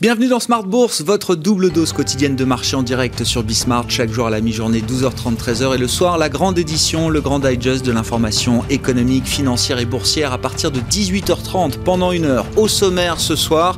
Bienvenue dans Smart Bourse, votre double dose quotidienne de marché en direct sur Bismart, chaque jour à la mi-journée 12h30 13h et le soir la grande édition, le grand digest de l'information économique, financière et boursière à partir de 18h30 pendant une heure. Au sommaire ce soir,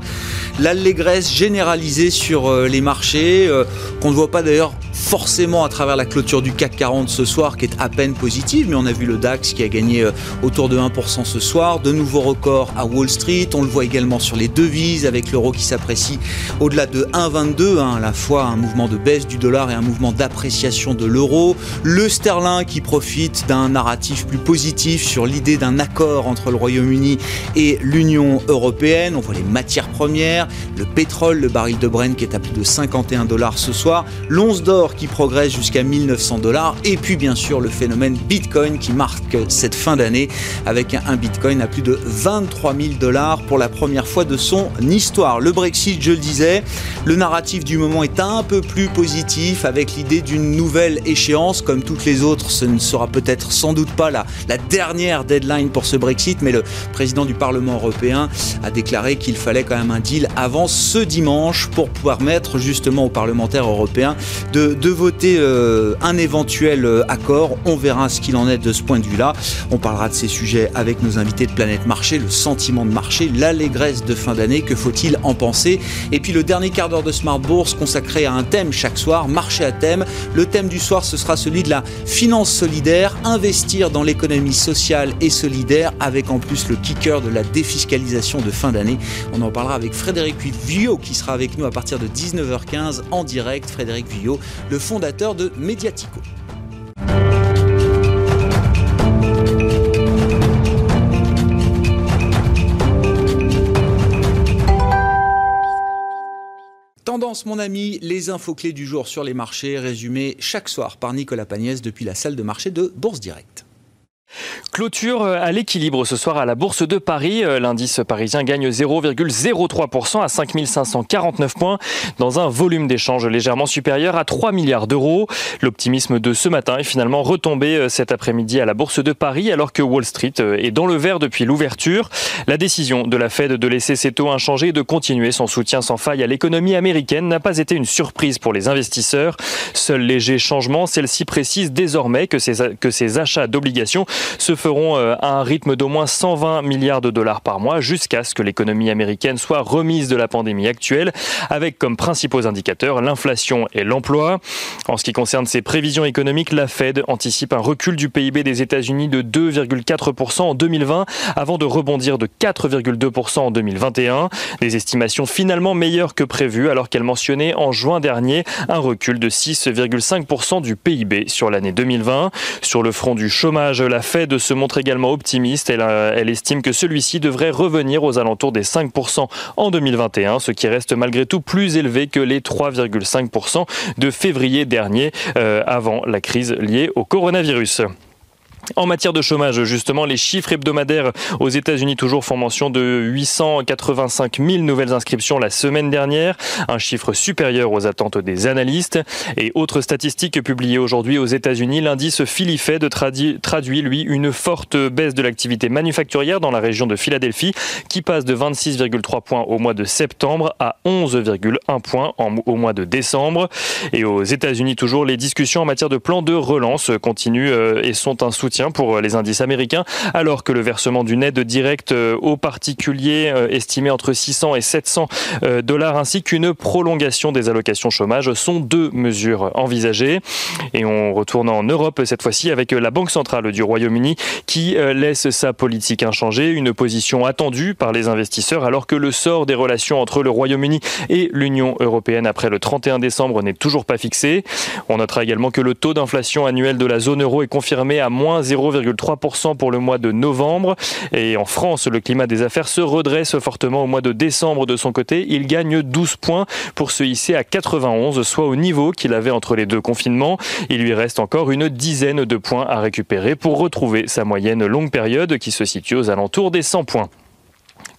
l'allégresse généralisée sur euh, les marchés, euh, qu'on ne voit pas d'ailleurs forcément à travers la clôture du CAC 40 ce soir qui est à peine positive, mais on a vu le DAX qui a gagné euh, autour de 1% ce soir, de nouveaux records à Wall Street, on le voit également sur les devises avec l'euro qui s'apprécie au-delà de 1,22, hein, à la fois un mouvement de baisse du dollar et un mouvement d'appréciation de l'euro, le sterling qui profite d'un narratif plus positif sur l'idée d'un accord entre le Royaume-Uni et l'Union européenne, on voit les matières premières, le pétrole, le baril de Brent qui est à plus de 51 dollars ce soir, l'once d'or qui progresse jusqu'à 1900 dollars et puis bien sûr le phénomène Bitcoin qui marque cette fin d'année avec un Bitcoin à plus de 23 000 dollars pour la première fois de son histoire. Le Brexit, je le disais, le narratif du moment est un peu plus positif avec l'idée d'une nouvelle échéance comme toutes les autres. Ce ne sera peut-être sans doute pas la, la dernière deadline pour ce Brexit, mais le président du Parlement européen a déclaré qu'il fallait quand même un deal avant ce dimanche pour pouvoir mettre justement aux parlementaires européens de de, voter euh, un éventuel euh, accord. On verra ce qu'il en est de ce point de vue-là. On parlera de ces sujets avec nos invités de Planète Marché, le sentiment de marché, l'allégresse de fin d'année, que faut-il en penser? Et puis le dernier quart d'heure de Smart Bourse consacré à un thème chaque soir, marché à thème. Le thème du soir, ce sera celui de la finance solidaire, investir dans l'économie sociale et solidaire, avec en plus le kicker de la défiscalisation de fin d'année. On en parlera avec Frédéric Villot qui sera avec nous à partir de 19h15 en direct. Frédéric Villot, le fondateur de Mediatico. Tendance, mon ami, les infos clés du jour sur les marchés, résumées chaque soir par Nicolas Pagnès depuis la salle de marché de Bourse Direct. Clôture euh, à l'équilibre ce soir à la Bourse de Paris. Euh, l'indice parisien gagne 0,03% à 5549 points dans un volume d'échange légèrement supérieur à 3 milliards d'euros. L'optimisme de ce matin est finalement retombé euh, cet après-midi à la Bourse de Paris alors que Wall Street est dans le vert depuis l'ouverture. La décision de la Fed de laisser ses taux inchangés et de continuer son soutien sans faille à l'économie américaine n'a pas été une surprise pour les investisseurs. Seul léger changement, celle-ci précise désormais que que ces achats d'obligations se feront euh, à un rythme d'au moins 120 milliards de dollars par mois jusqu'à ce que l'économie américaine soit remise de la pandémie actuelle, avec comme principaux indicateurs l'inflation et l'emploi. En ce qui concerne ses prévisions économiques, la Fed anticipe un recul du PIB des États-Unis de 2,4% en 2020 avant de rebondir de 4,2% en 2021. Des estimations finalement meilleures que prévues alors qu'elle mentionnait en juin dernier un recul de 6,5% du PIB sur l'année 2020. Sur le front du chômage, la se montre également optimiste. Elle, euh, elle estime que celui-ci devrait revenir aux alentours des 5% en 2021, ce qui reste malgré tout plus élevé que les 3,5% de février dernier, euh, avant la crise liée au coronavirus. En matière de chômage, justement, les chiffres hebdomadaires aux États-Unis toujours font mention de 885 000 nouvelles inscriptions la semaine dernière, un chiffre supérieur aux attentes des analystes. Et autre statistique publiée aujourd'hui aux États-Unis, l'indice Philly Fed traduit, lui, une forte baisse de l'activité manufacturière dans la région de Philadelphie, qui passe de 26,3 points au mois de septembre à 11,1 points au mois de décembre. Et aux États-Unis, toujours, les discussions en matière de plan de relance continuent euh, et sont un soutien pour euh, les indices américains, alors que le versement d'une aide directe euh, aux particuliers euh, estimé entre 600 et 700 dollars ainsi qu'une prolongation des allocations chômage sont deux mesures envisagées. Et on retourne en Europe cette fois-ci avec la Banque centrale du Royaume-Uni qui laisse sa politique inchangée, une position attendue par les investisseurs alors que le sort des relations entre le Royaume-Uni et l'Union européenne après le 31 décembre n'est toujours pas fixé. On notera également que le taux d'inflation annuel de la zone euro est confirmé à moins 0,3% pour le mois de novembre. Et en France, le climat des affaires se redresse fortement au mois de décembre de son côté. Il gagne 12 points pour se hisser à 91, soit au niveau qu'il avait entre les deux confinements. Il lui reste encore une dizaine de points à récupérer pour retrouver sa moyenne longue période qui se situe aux alentours des 100 points.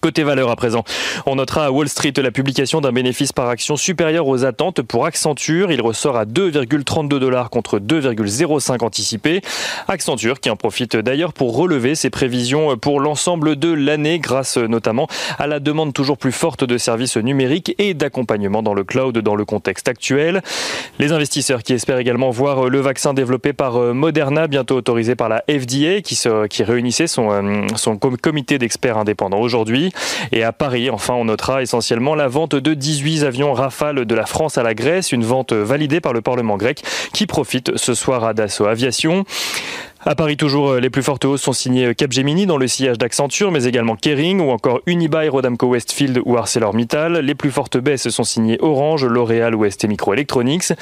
Côté valeur à présent, on notera à Wall Street la publication d'un bénéfice par action supérieur aux attentes pour Accenture. Il ressort à 2,32 dollars contre 2,05 anticipés. Accenture qui en profite d'ailleurs pour relever ses prévisions pour l'ensemble de l'année grâce notamment à la demande toujours plus forte de services numériques et d'accompagnement dans le cloud dans le contexte actuel. Les investisseurs qui espèrent également voir le vaccin développé par Moderna bientôt autorisé par la FDA qui, se, qui réunissait son, euh, son comité d'experts indépendants aujourd'hui. Et à Paris, enfin, on notera essentiellement la vente de 18 avions Rafale de la France à la Grèce, une vente validée par le Parlement grec qui profite ce soir à Dassault Aviation. À Paris, toujours, euh, les plus fortes hausses sont signées euh, Capgemini dans le sillage d'Accenture, mais également Kering ou encore Unibail, Rodamco Westfield ou ArcelorMittal. Les plus fortes baisses sont signées Orange, L'Oréal ou ST Microelectronics.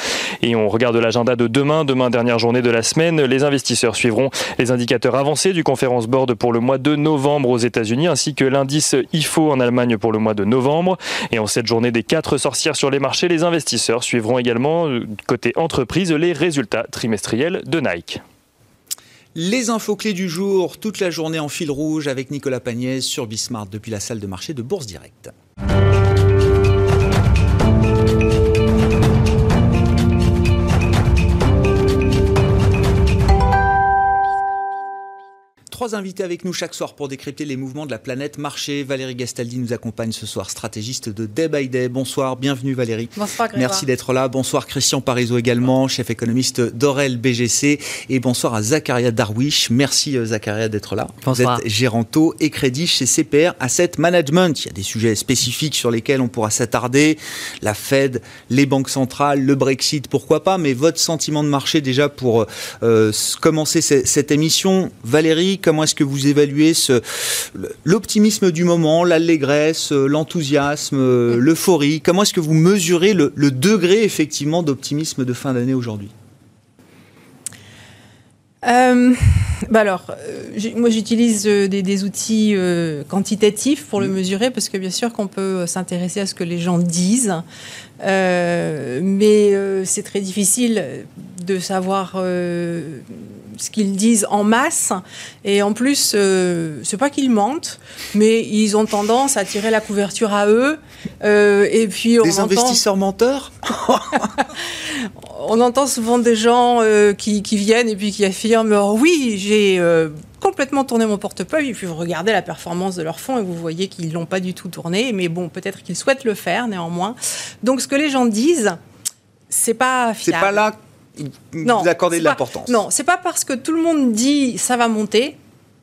Et on regarde l'agenda de demain, demain dernière journée de la semaine. Les investisseurs suivront les indicateurs avancés du Conference Board pour le mois de novembre aux États-Unis, ainsi que l'indice IFO en Allemagne pour le mois de novembre. Et en cette journée des quatre sorcières sur les marchés, les investisseurs suivront également, euh, côté entreprise, les résultats trimestriels de Nike. Les infos clés du jour, toute la journée en fil rouge avec Nicolas Pagnès sur Bismart depuis la salle de marché de Bourse Directe. Trois invités avec nous chaque soir pour décrypter les mouvements de la planète marché. Valérie Gastaldi nous accompagne ce soir, stratégiste de Day by Day. Bonsoir, bienvenue Valérie. Bonsoir Merci d'être là. Bonsoir Christian Parizeau également, chef économiste d'Orel BGC. Et bonsoir à Zakaria Darwish. Merci euh, Zakaria d'être là. Bonsoir. Vous êtes géranto et crédit chez CPR Asset Management. Il y a des sujets spécifiques sur lesquels on pourra s'attarder. La Fed, les banques centrales, le Brexit, pourquoi pas. Mais votre sentiment de marché déjà pour euh, commencer cette émission. Valérie, Comment est-ce que vous évaluez l'optimisme du moment, l'allégresse, euh, l'enthousiasme, euh, l'euphorie? Comment est-ce que vous mesurez le, degré effectivement d'optimisme de fin d'année aujourd'hui? Euh, bah alors, moi j'utilise des, outils quantitatifs pour le mm. mesurer parce que bien sûr qu'on peut s'intéresser à ce que les gens disent, mais c'est très difficile de savoir ce qu'ils disent en masse. Et en plus, euh, c'est pas qu'ils mentent, mais ils ont tendance à tirer la couverture à eux. Euh, et puis on des investisseurs menteurs. on entend souvent des gens euh, qui, viennent et puis qui affirment oh oui, j'ai complètement tourné mon portefeuille et puis vous regardez la performance de leur fonds et vous voyez qu'ils l'ont pas du tout tourné. Mais bon, peut-être qu'ils souhaitent le faire néanmoins. Donc ce que les gens disent, c'est pas fiable. C'est pas là non, vous accordez de l'importance. Non, c'est pas parce que tout le monde dit ça va monter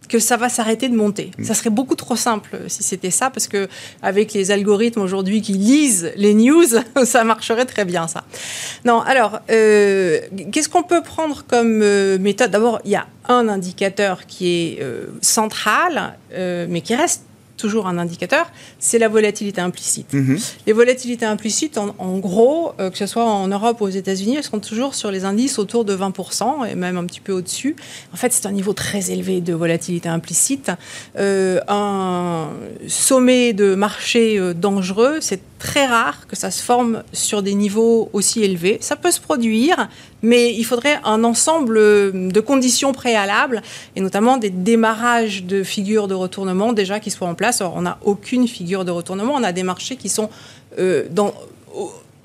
que ça va s'arrêter de monter. Mm. Ça serait beaucoup trop simple si c'était ça, parce que avec les algorithmes aujourd'hui qui lisent les news, ça marcherait très bien ça. Non, alors euh, qu'est-ce qu'on peut prendre comme euh, méthode? D'abord, il y a un indicateur qui est euh, central, mais qui reste toujours un indicateur, c'est la volatilité implicite. Mhm. Les volatilités implicites, en, gros, euh, que ce soit en Europe ou aux États-Unis, elles sont toujours sur les indices autour de 20% et même un petit peu au-dessus. En fait, c'est un niveau très élevé de volatilité implicite. Euh, un sommet de marché euh, dangereux, c'est très rare que ça se forme sur des niveaux aussi élevés. Ça peut se produire, mais il faudrait un ensemble de conditions préalables, et notamment des démarrages de figures de retournement déjà qui soient en place. Alors, on n'a aucune figure de retournement, on a des marchés qui sont euh, dans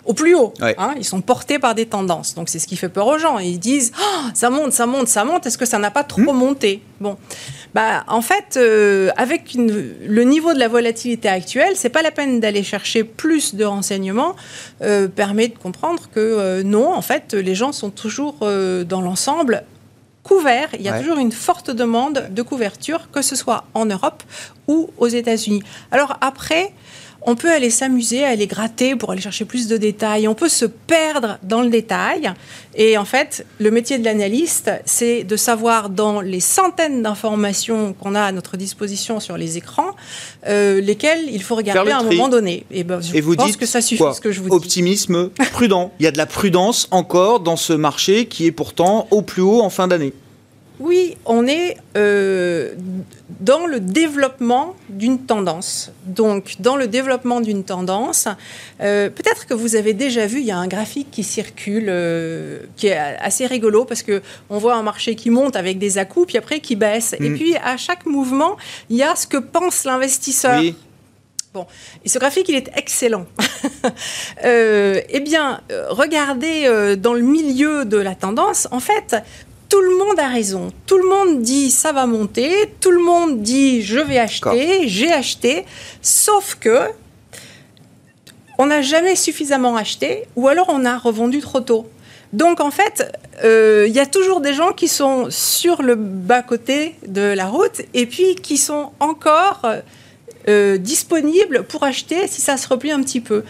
au plus haut. Hein, ils sont portés par des tendances. Donc c'est ce qui fait peur aux gens. Ils disent oh, ça monte, ça monte, ça monte. Est-ce que ça n'a pas trop hmm. monté? Bon, bah en fait, euh, avec le niveau de la volatilité actuelle, c'est pas la peine d'aller chercher plus de renseignements. Euh, permet de comprendre que euh, non, en fait, les gens sont toujours dans l'ensemble couverts. Il y a toujours une forte demande de couverture, que ce soit en Europe ou aux États-Unis. Alors après on peut aller s'amuser, aller gratter pour aller chercher plus de détails. On peut se perdre dans le détail. Et en fait, le métier de l'analyste, c'est de savoir dans les centaines d'informations qu'on a à notre disposition sur les écrans, euh, lesquelles il faut regarder à un moment donné. Et, ben, je vous pense dites que ça suffit ce que je vous dis. Optimisme prudent. Il y a de la prudence encore dans ce marché qui est pourtant au plus haut en fin d'année. Oui, on est euh, dans le développement d'une tendance. Donc, dans le développement d'une tendance, euh, peut-être que vous avez déjà vu, il y a un graphique qui circule, euh, qui est assez rigolo parce que on voit un marché qui monte avec des à puis après qui baisse. Et mm. puis, à chaque mouvement, il y a ce que pense l'investisseur. Bon, et ce graphique, il est excellent. euh, eh bien, regardez euh, dans le milieu de la tendance, en fait, tout le monde a raison. Tout le monde dit ça va monter, tout le monde dit je vais acheter, j'ai acheté, sauf que on n'a jamais suffisamment acheté ou alors on a revendu trop tôt. Donc en fait, euh, il y a toujours des gens qui sont sur le bas-côté de la route et puis qui sont encore euh, disponibles pour acheter si ça se replie un petit peu.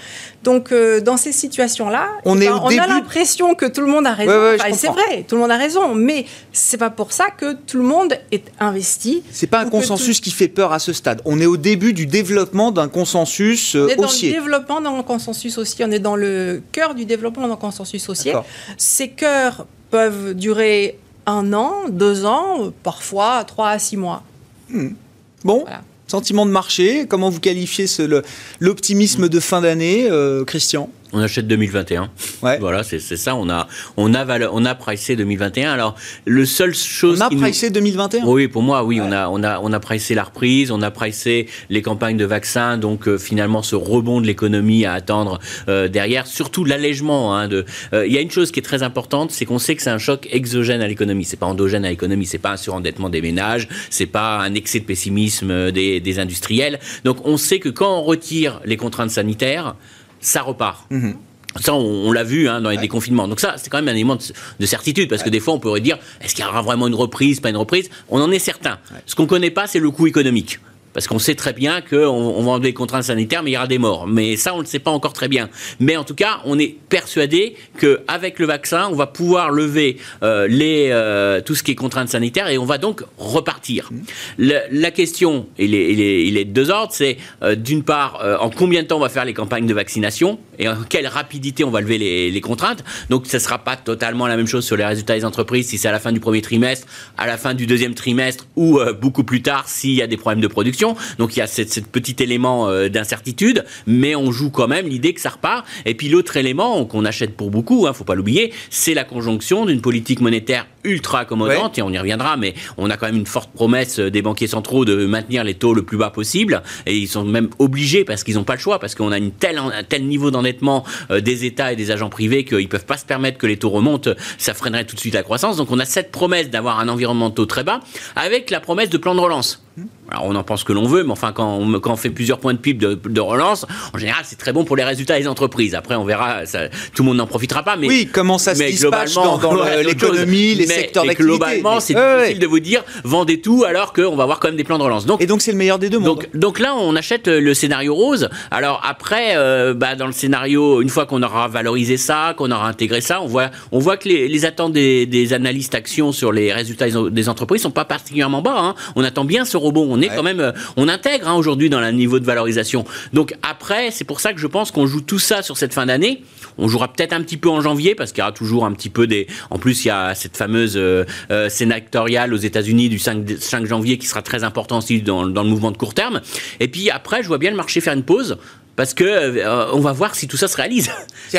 Donc euh, dans ces situations-là, On eh ben, a l'impression que tout le monde a raison. Ouais, ouais, je Enfin, c'est vrai, tout le monde a raison, mais c'est pas pour ça que tout le monde est investi. C'est pas un consensus qui fait peur à ce stade. On est au début du développement d'un consensus euh, On est dans le haussier. développement le consensus haussier. On est dans le cœur du développement le consensus haussier. Ces cœurs peuvent durer un an, deux ans, parfois trois à six mois. Bon, Voilà. Sentiment de marché, comment vous qualifiez l'optimisme de fin d'année, euh, Christian? On achète 2021. Ouais. Voilà, c'est c'est ça. On a, on a, vale- on a pricé 2021. Alors, le seul chose. On a nous- pricé 2021 Oui, pour moi, oui, on a, on a, on a pricé la reprise, on a pricé les campagnes de vaccins, donc euh, finalement ce rebond de l'économie à attendre euh, derrière, surtout l'allègement. hein, de, euh, il y a une chose qui est très importante, c'est qu'on sait que c'est un choc exogène à l'économie, c'est pas endogène à l'économie, c'est pas un surendettement des ménages, c'est pas un excès de pessimisme euh, des, des industriels. Donc on sait que quand on retire les contraintes sanitaires, ça repart. Ça, on, on l'a vu hein, dans les déconfinements. Donc ça, c'est quand même un élément de, de certitude, parce que des fois, on pourrait dire, est-ce qu'il y aura vraiment une reprise, pas une reprise? On en est certain. Ce qu'on connaît pas, c'est le coût économique. Parce qu'on sait très bien qu'on on va enlever les contraintes sanitaires, mais il y aura des morts. Mais ça, on ne le sait pas encore très bien. Mais en tout cas, on est persuadé qu'avec le vaccin, on va pouvoir lever euh, les, euh, tout ce qui est contraintes sanitaires et on va donc repartir. Le- la question, il est, il est, il est de deux ordres. C'est euh, d'une part, en combien de temps on va faire les campagnes de vaccination et en quelle rapidité on va lever les, les contraintes. Donc, ce ne sera pas totalement la même chose sur les résultats des entreprises si c'est à la fin du premier trimestre, à la fin du deuxième trimestre ou beaucoup plus tard s'il y a des problèmes de production. Donc, il y a cette petit élément euh, d'incertitude, mais on joue quand même l'idée que ça repart. Et puis, l'autre élément qu'on achète pour beaucoup, hein, faut pas l'oublier, c'est la conjonction d'une politique monétaire ultra accommodante, et on y reviendra, mais on a quand même une forte promesse euh, des banquiers centraux de maintenir les taux le plus bas possible, et ils sont même obligés parce qu'ils n'ont pas le choix, parce qu'on a une telle, un tel niveau d'endettement euh, des États et des agents privés qu'ils peuvent pas se permettre que les taux remontent, ça freinerait tout de suite la croissance. Donc on a cette promesse d'avoir un environnement de taux très bas, avec la promesse de plan de relance. Alors on en pense que l'on veut, mais enfin quand on, quand on fait plusieurs points de PIB de, de relance, en général c'est très bon pour les résultats des entreprises. Après on verra, ça- tout le monde n'en profitera pas. Mais Oui, comment ça se mais dispatche dans, l'économie, les Mais- secteurs d'activité. Globalement, c'est difficile ouais. de vous dire vendez tout alors qu'on va avoir quand même des plans de relance. Donc Et donc c'est le meilleur des deux mondes. donc, donc là, on achète le scénario rose. Alors après, euh, bah, dans le scénario, une fois qu'on aura valorisé ça, qu'on aura intégré ça, on voit, on voit que les, les attentes des, des analystes actions sur les résultats des- des entreprises sont pas particulièrement bas. hein. On attend bien ce rebond. On est quand même, euh, on intègre hein, aujourd'hui dans le niveau de valorisation. Donc après, c'est pour ça que je pense qu'on joue tout ça sur cette fin d'année. On jouera peut-être un petit peu en janvier parce qu'il y aura toujours un petit peu des. En plus, il y a cette fameuse euh, euh, sénatoriale aux États-Unis du 5, dé- 5 janvier qui sera très important aussi dans, dans le mouvement de court terme. Et puis après, je vois bien le marché faire une pause parce que euh, on va voir si tout ça se réalise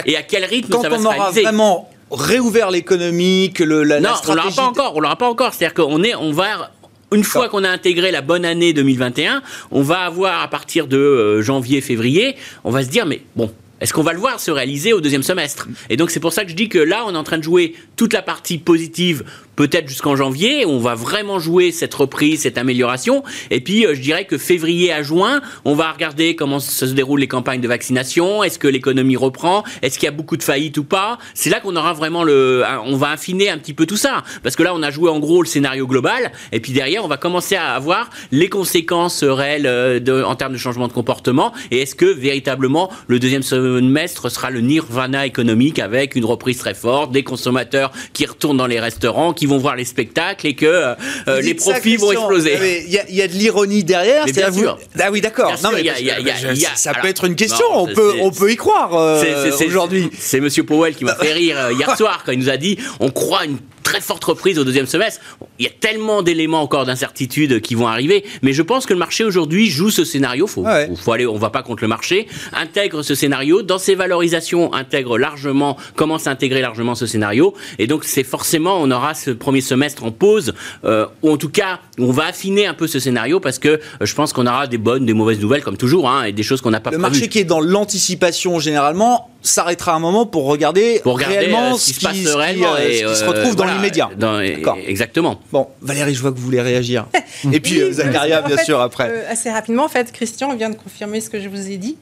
et à quel rythme Quand ça va on se aura réaliser. vraiment réouvert l'économie, que le, la, la Non, on l'aura pas encore. On l'aura pas encore. C'est-à-dire qu'on est, on va. Une fois qu'on a intégré la bonne année 2021, on va avoir à partir de euh, janvier, février, on va se dire mais bon. Est-ce qu'on va le voir se réaliser au deuxième semestre? Et donc c'est pour ça que je dis que là, on est en train de jouer toute la partie positive, peut-être jusqu'en janvier. On va vraiment jouer cette reprise, cette amélioration. Et puis, euh, je dirais que février à juin, on va regarder comment se déroulent les campagnes de vaccination. Est-ce que l'économie reprend? Est-ce qu'il y a beaucoup de faillites ou pas? C'est là qu'on aura vraiment le. On va affiner un petit peu tout ça. Parce que là, on a joué en gros le scénario global. Et puis derrière, on va commencer à avoir les conséquences réelles euh, en termes de changement de comportement. Et est-ce que véritablement le deuxième semestre sera le nirvana économique avec une reprise très forte, des consommateurs qui retournent dans les restaurants, qui vont voir les spectacles et que euh, euh, Vous les profits vont exploser. Il y, a- il y a de l'ironie derrière. Mais bien vous- sûr. Ah oui, d'accord. Mais parce y a- y a- y a- ça alors, peut être une question. non, on peut, on peut y croire euh, aujourd'hui. C'est Monsieur Powell qui m'a fait rire hier soir quand il nous a dit on croit une très forte reprise au deuxième semestre. Il y a tellement d'éléments encore d'incertitude qui vont arriver, mais je pense que le marché aujourd'hui joue ce scénario. Faut, Ouais. faut aller, on va pas contre le marché. Intègre ce scénario dans ses valorisations, intègre largement, commence à intégrer largement ce scénario, et donc c'est forcément on aura ce premier semestre en pause, euh, ou en tout cas on va affiner un peu ce scénario parce que euh, je pense qu'on aura des bonnes, des mauvaises nouvelles comme toujours, hein, et des choses qu'on n'a pas Le prévues. marché qui est dans l'anticipation généralement s'arrêtera un moment pour regarder, pour regarder réellement euh, ce qui se passe réellement et, ce qui se euh, retrouve dans voilà. Dans- D'accord. Exactement. Bon, Valérie, je vois que vous voulez réagir. Et puis euh, Oui, Zacharia, en bien fait, sûr, après. euh, assez rapidement, en fait, Christian vient de confirmer ce que je vous ai dit.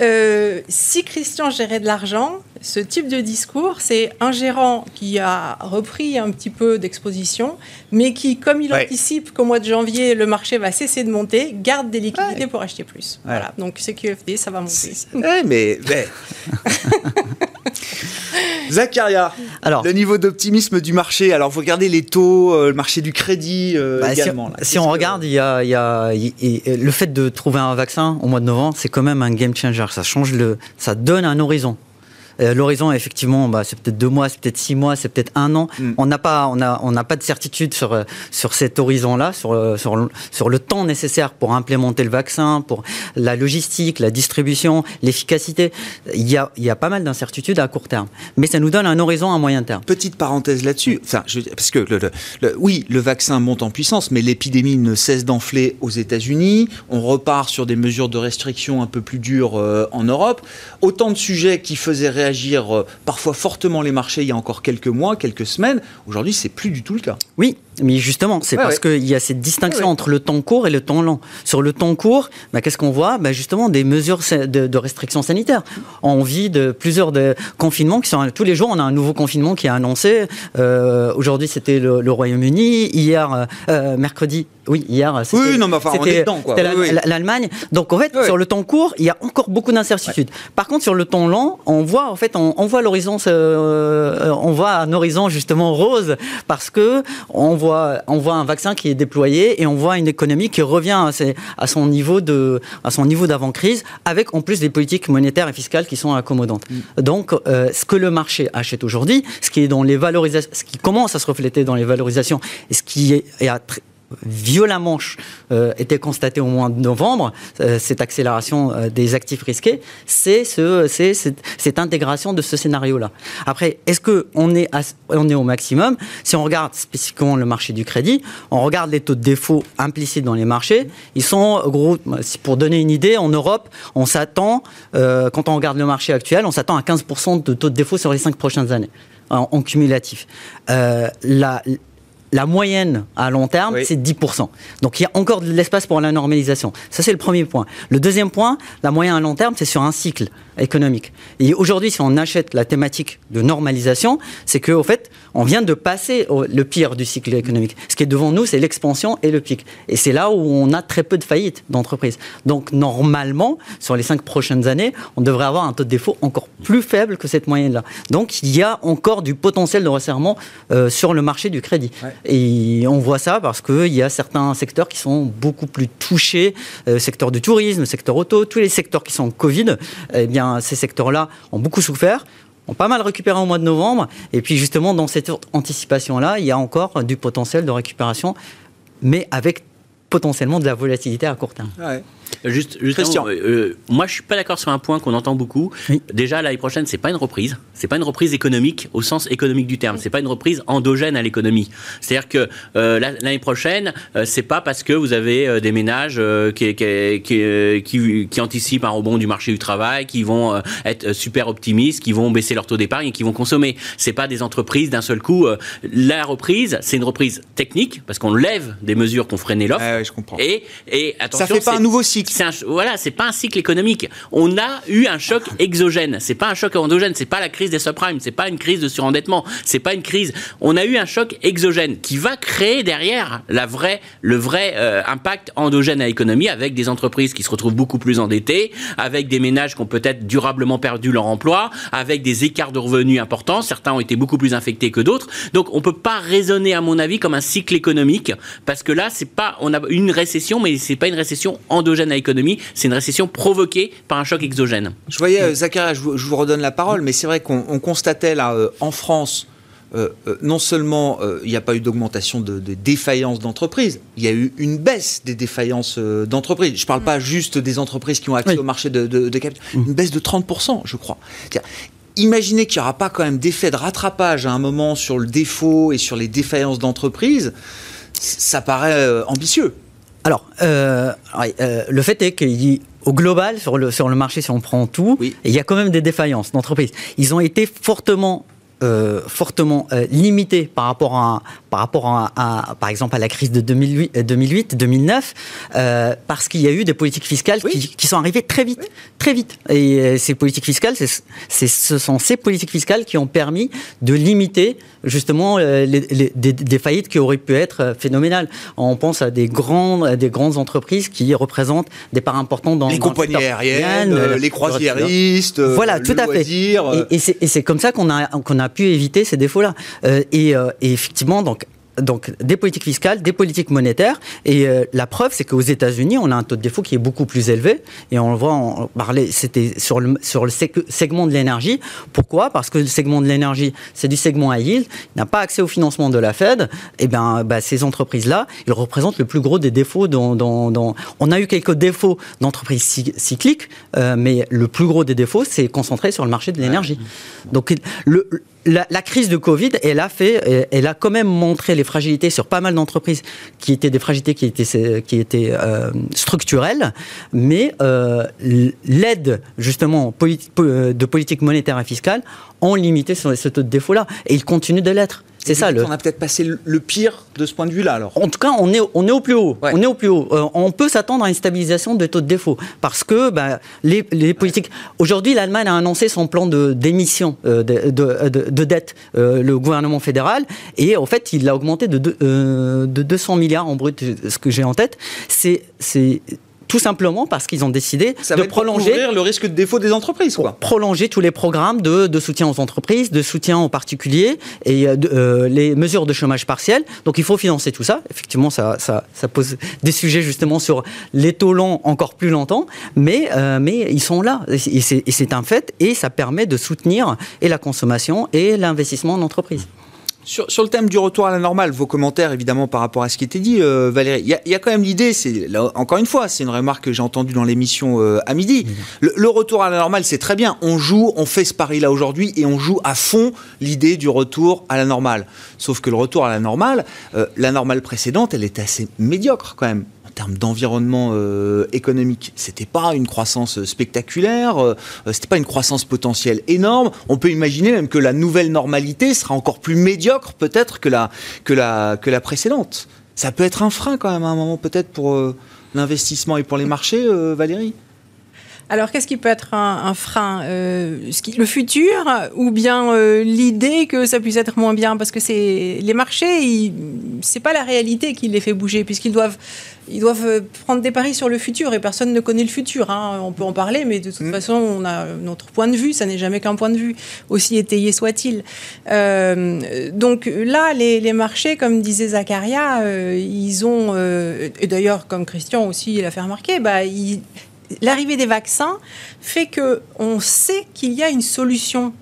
Euh, si Christian gérait de l'argent, ce type de discours, c'est un gérant qui a repris un petit peu d'exposition, mais qui, comme il Ouais. anticipe qu'au mois de janvier, le marché va cesser de monter, garde des liquidités pour acheter plus. Ouais. Voilà. Donc, CQFD, ça va monter. Ouais, mais. mais- Zacharia, Alors, le niveau d'optimisme du marché. Alors, vous regardez les taux, euh, le marché du crédit euh, bah, si, également. là. si Qu'est-ce on que- regarde, il y a, il y a- il- il- le fait de trouver un vaccin au mois de novembre, c'est quand même un game changer. Ça change le, ça donne un horizon. Euh, L'horizon, effectivement, bah, c'est peut-être deux mois, c'est peut-être six mois, c'est peut-être un an. Mm. On n'a pas, on a, on n'a pas de certitude sur euh, sur cet horizon-là, sur euh, sur le- sur le temps nécessaire pour implémenter le vaccin, pour la logistique, la distribution, l'efficacité. Il y a, il y a pas mal d'incertitudes à court terme, mais ça nous donne un horizon à moyen terme. Petite parenthèse là-dessus, enfin, je, parce que le, le- le- oui, le vaccin monte en puissance, mais l'épidémie ne cesse d'enfler aux États-Unis. On repart sur des mesures de restriction un peu plus dures euh, en Europe. Autant de sujets qui faisaient réagir euh, parfois fortement les marchés il y a encore quelques mois, quelques semaines. Aujourd'hui, c'est plus du tout le cas. Oui, mais justement, c'est Ouais, parce ouais. qu'il y a cette distinction Ouais, entre le temps court et le temps long. Sur le temps court, bah, qu'est-ce qu'on voit? Bah, Justement, des mesures de, de restrictions sanitaires. On vit de plusieurs de confinements qui sont tous les jours. On a un nouveau confinement qui est annoncé. Euh, Aujourd'hui, c'était le, le Royaume-Uni. Hier, euh, euh, mercredi, oui, hier, c'était- Oui, non, mais enfin, c'était Oui, oui. l'Allemagne. Donc en fait, sur le temps court, il y a encore beaucoup d'incertitudes. Par contre, sur le temps long, on voit en fait, on, on voit l'horizon, euh, on voit un horizon justement rose parce que on voit, on voit un vaccin qui est déployé et on voit une économie qui revient à, ses- à son niveau de, à son niveau d'avant crise, avec en plus des politiques monétaires et fiscales qui sont accommodantes. Donc, euh, ce que le marché achète aujourd'hui, ce qui est dans les valorisations, ce qui commence à se refléter dans les valorisations et ce qui est, est à violemment euh, était constaté au mois de novembre, euh, cette accélération euh, des actifs risqués, c'est ce, c'est cette, intégration de ce scénario-là. Après, est-ce que on est, au maximum? Si on regarde spécifiquement le marché du crédit, on regarde les taux de défaut implicites dans les marchés, ils sont gros. Pour donner une idée, en Europe, on s'attend, euh, quand on regarde le marché actuel, on s'attend à 15% de taux de défaut sur les cinq prochaines années en, cumulatif. La, la moyenne à long terme, Oui. c'est 10%. Donc il y a encore de l'espace pour la normalisation. Ça, c'est le premier point. Le deuxième point, la moyenne à long terme, c'est sur un cycle économique. Et aujourd'hui, si on achète la thématique de normalisation, c'est qu'au fait, on vient de passer au- le pire du cycle économique. Ce qui est devant nous, c'est l'expansion et le pic. Et c'est là où on a très peu de faillites d'entreprises. Donc normalement, sur les cinq prochaines années, on devrait avoir un taux de défaut encore plus faible que cette moyenne-là. Donc il y a encore du potentiel de resserrement euh, sur le marché du crédit. Ouais. Et on voit ça parce qu'il y a certains secteurs qui sont beaucoup plus touchés, euh, secteur du tourisme, secteur auto, tous les secteurs qui sont en Covid, eh bien ces secteurs-là ont beaucoup souffert ont pas mal récupéré au mois de novembre. Et puis justement, dans cette anticipation-là, il y a encore du potentiel de récupération, mais avec potentiellement de la volatilité à court terme. Ouais. Juste, juste Christian. un mot, euh, moi, je suis pas d'accord sur un point qu'on entend beaucoup. Oui. Déjà, l'année prochaine, c'est pas une reprise. C'est pas une reprise économique au sens économique du terme. C'est pas une reprise endogène à l'économie. C'est-à-dire que euh, la- l'année prochaine, euh, c'est pas parce que vous avez euh, des ménages euh, qui, qui, qui, euh, anticipent un rebond du marché du travail, qui vont euh, être super optimistes, qui vont baisser leur taux d'épargne et qui vont consommer. C'est pas des entreprises d'un seul coup. euh, la reprise, c'est une reprise technique parce qu'on lève des mesures qu'on freinait l'offre. Ouais, ouais, je comprends. Et, et attention, Ça fait pas un nouveau cycle. Un, voilà, c'est pas un cycle économique. On a eu un choc exogène. C'est pas un choc endogène. C'est pas la crise des subprimes. C'est pas une crise de surendettement. C'est pas une crise. On a eu un choc exogène qui va créer derrière la vraie, le vrai euh, impact endogène à l'économie avec des entreprises qui se retrouvent beaucoup plus endettées, avec des ménages qui ont peut-être durablement perdu leur emploi, avec des écarts de revenus importants. Certains ont été beaucoup plus infectés que d'autres. Donc, on peut pas raisonner, à mon avis, comme un cycle économique parce que là, c'est pas, on a une récession, mais c'est pas une récession endogène à l'économie. C'est une récession provoquée par un choc exogène. Je voyais, euh, Zachary, je vous, je vous redonne la parole, mais c'est vrai qu'on on constatait là, euh, en France, euh, euh, non seulement euh, il n'y a pas eu d'augmentation de, de défaillances d'entreprises, il y a eu une baisse des défaillances euh, d'entreprises. Je ne parle pas juste des entreprises qui ont accès Oui. au marché de, de, de capital. Une baisse de 30%, je crois. Imaginez qu'il n'y aura pas quand même d'effet de rattrapage à un moment sur le défaut et sur les défaillances d'entreprises. Ça paraît euh, ambitieux. Alors, euh, euh, le fait est qu'il au global, sur le, sur le marché, si on prend tout, Oui. il y a quand même des défaillances d'entreprises. Ils ont été fortement, euh, fortement euh, limités par rapport à, par rapport à, à- par exemple, à la crise de 2008, euh, 2008 2009, euh, parce qu'il y a eu des politiques fiscales Oui. qui, qui sont arrivées très vite, très vite. Et ces politiques fiscales, c'est- ce sont ces politiques fiscales qui ont permis de limiter justement euh, les, les- des, des faillites qui auraient pu être euh, phénoménales. On pense à des grandes, des grandes entreprises qui représentent des parts importantes dans les dans compagnies aériennes, aérien, euh, le- les croisiéristes, Voilà, le tout à fait. loisir, Et, et c'est- et c'est comme ça qu'on a, qu'on a pu éviter ces défauts-là. Euh, et, euh, et effectivement, donc, donc des politiques fiscales, des politiques monétaires. Et euh, la preuve, c'est qu'aux États-Unis, on a un taux de défaut qui est beaucoup plus élevé. Et on le voit, on parlait, c'était sur le, sur le seg- segment de l'énergie. Pourquoi? Parce que le segment de l'énergie, c'est du segment à yield, il n'a pas accès au financement de la Fed. Et bien, bah, ces entreprises-là, ils représentent le plus gros des défauts. Dans, dans, dans- On a eu quelques défauts d'entreprises cy- cycliques, euh, mais le plus gros des défauts, c'est concentré sur le marché de l'énergie. Donc, le, la, crise de Covid, elle a fait, elle a quand même montré les fragilités sur pas mal d'entreprises qui étaient des fragilités qui étaient, étaient euh, structurelles, mais euh, l'aide justement euh, de politique monétaire et fiscale ont limité ce, ce taux de défaut-là, et il continue de l'être. C'est ça le. On a peut-être passé le- pire de ce point de vue-là, alors. En tout cas, on est, on est au plus haut. Ouais. On est au plus haut. Euh, on peut s'attendre à une stabilisation des taux de défaut parce que bah, les, les politiques. Aujourd'hui, l'Allemagne a annoncé son plan de d'émission euh, de, de, de- de dette, euh, le gouvernement fédéral, et en fait, il l'a augmenté de, de 200 milliards en brut, ce que j'ai en tête. C'est tout simplement parce qu'ils ont décidé Ça de prolonger le risque de défaut des entreprises, quoi. prolonger tous les programmes de, de soutien aux entreprises, de soutien aux particuliers et euh, de- euh, les mesures de chômage partiel. Donc il faut financer tout ça. Effectivement, ça, ça, ça pose des sujets justement sur les taux longs encore plus longtemps, mais, euh, mais ils sont là et c'est et c'est un fait et ça permet de soutenir et la consommation et l'investissement en entreprise. Sur, sur le thème du retour à la normale, vos commentaires évidemment par rapport à ce qui était dit, euh, Valérie. Il y, a- il y a quand même l'idée, c'est encore une fois, c'est une remarque que j'ai entendue dans l'émission euh, à midi. Le, le retour à la normale, c'est très bien. On joue, on fait ce pari-là aujourd'hui et on joue à fond l'idée du retour à la normale. Sauf que le retour à la normale, euh, la normale précédente, elle était assez médiocre quand même. Termes d'environnement euh, économique, c'était pas une croissance spectaculaire, euh, c'était pas une croissance potentielle énorme. On peut imaginer même que la nouvelle normalité sera encore plus médiocre peut-être que la, que la, que la précédente. Ça peut être un frein quand même à un moment peut-être pour euh, l'investissement et pour les marchés, euh, Valérie? Alors, qu'est-ce qui peut être un, un frein Euh, ce qui- Le futur ou bien euh, l'idée que ça puisse être moins bien? Parce que c'est les marchés, c'est pas la réalité qui les fait bouger, puisqu'ils doivent, ils doivent euh, prendre des paris sur le futur et personne ne connaît le futur. hein. On peut en parler, mais de toute Mm. façon, on a notre point de vue, ça n'est jamais qu'un point de vue, aussi étayé soit-il. Euh, donc là, les, les marchés, comme disait Zacharia, ils ont, et d'ailleurs, comme Christian aussi l'a fait remarquer, bah, ils- l'arrivée des vaccins fait que on sait qu'il y a une solution.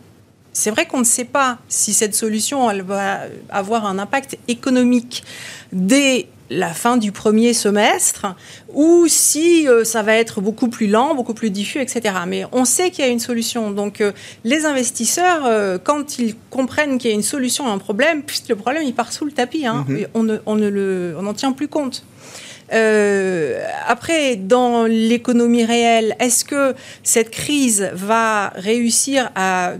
C'est vrai qu'on ne sait pas si cette solution elle va avoir un impact économique dès la fin du premier semestre ou si euh, ça va être beaucoup plus lent, beaucoup plus diffus, etc. Mais on sait qu'il y a une solution. Donc euh, les investisseurs, euh, quand ils comprennent qu'il y a une solution à un problème, puisque le problème il part sous le tapis, hein, Mhm. Et on ne- on ne le- on n'en tient plus compte. Euh, après, dans l'économie réelle, est-ce que cette crise va réussir à,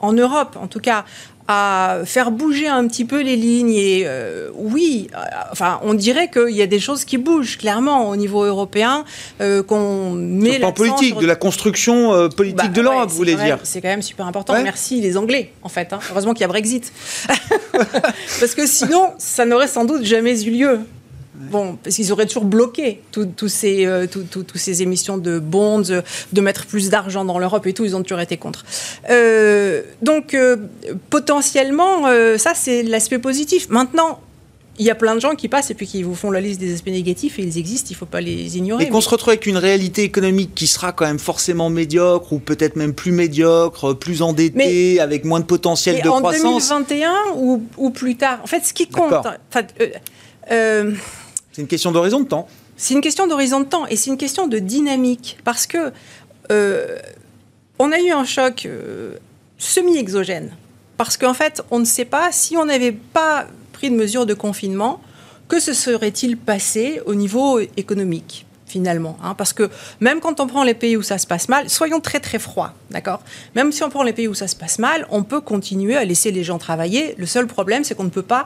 en Europe en tout cas, à faire bouger un petit peu les lignes et euh, oui, euh, enfin, on dirait qu'il y a des choses qui bougent clairement au niveau européen, euh, qu'on met le plan politique, sur- de la construction politique bah, de l'Europe, ouais, vous voulez même- dire C'est quand même super important. Ouais. Merci les Anglais, en fait. hein. Heureusement qu'il y a Brexit. parce que sinon, ça n'aurait sans doute jamais eu lieu. Bon, parce qu'ils auraient toujours bloqué tous ces, euh, tout- tout- tous ces émissions de bonds, euh, de mettre plus d'argent dans l'Europe et tout, ils ont toujours été contre. Euh, donc, euh, potentiellement, ça, c'est l'aspect positif. Maintenant, il y a plein de gens qui passent et puis qui vous font la liste des aspects négatifs et ils existent, il ne faut pas les ignorer. Et qu'on se retrouve avec une réalité économique qui sera quand même forcément médiocre ou peut-être même plus médiocre, plus endettée, avec moins de potentiel de en croissance. En 2021 ou, ou, plus tard. En fait, ce qui compte. Enfin, euh, euh, c'est une question d'horizon de temps. C'est une question d'horizon de temps et c'est une question de dynamique parce que euh, on a eu un choc semi-exogène parce qu'en fait, on ne sait pas si on n'avait pas de mesures de confinement, que se serait-il passé au niveau économique finalement. Hein, parce que même quand on prend les pays où ça se passe mal, soyons très très froids, d'accord? Même si on prend les pays où ça se passe mal, on peut continuer à laisser les gens travailler. Le seul problème, c'est qu'on ne peut pas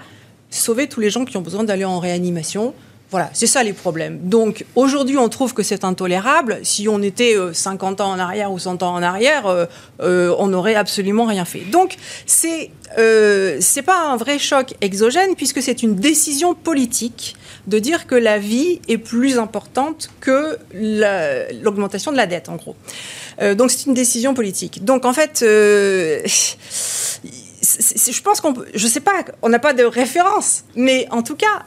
sauver tous les gens qui ont besoin d'aller en réanimation voilà, c'est ça les problèmes. Donc aujourd'hui, on trouve que c'est intolérable. Si on était 50 euh, ans en arrière ou 100 ans en arrière, euh, euh, on n'aurait absolument rien fait. Donc c'est c'est pas un vrai choc exogène puisque c'est une décision politique de dire que la vie est plus importante que l'augmentation de la dette, en gros. donc c'est une décision politique. Donc en fait je pense qu'on je sais pas, on n'a pas de référence, mais en tout cas,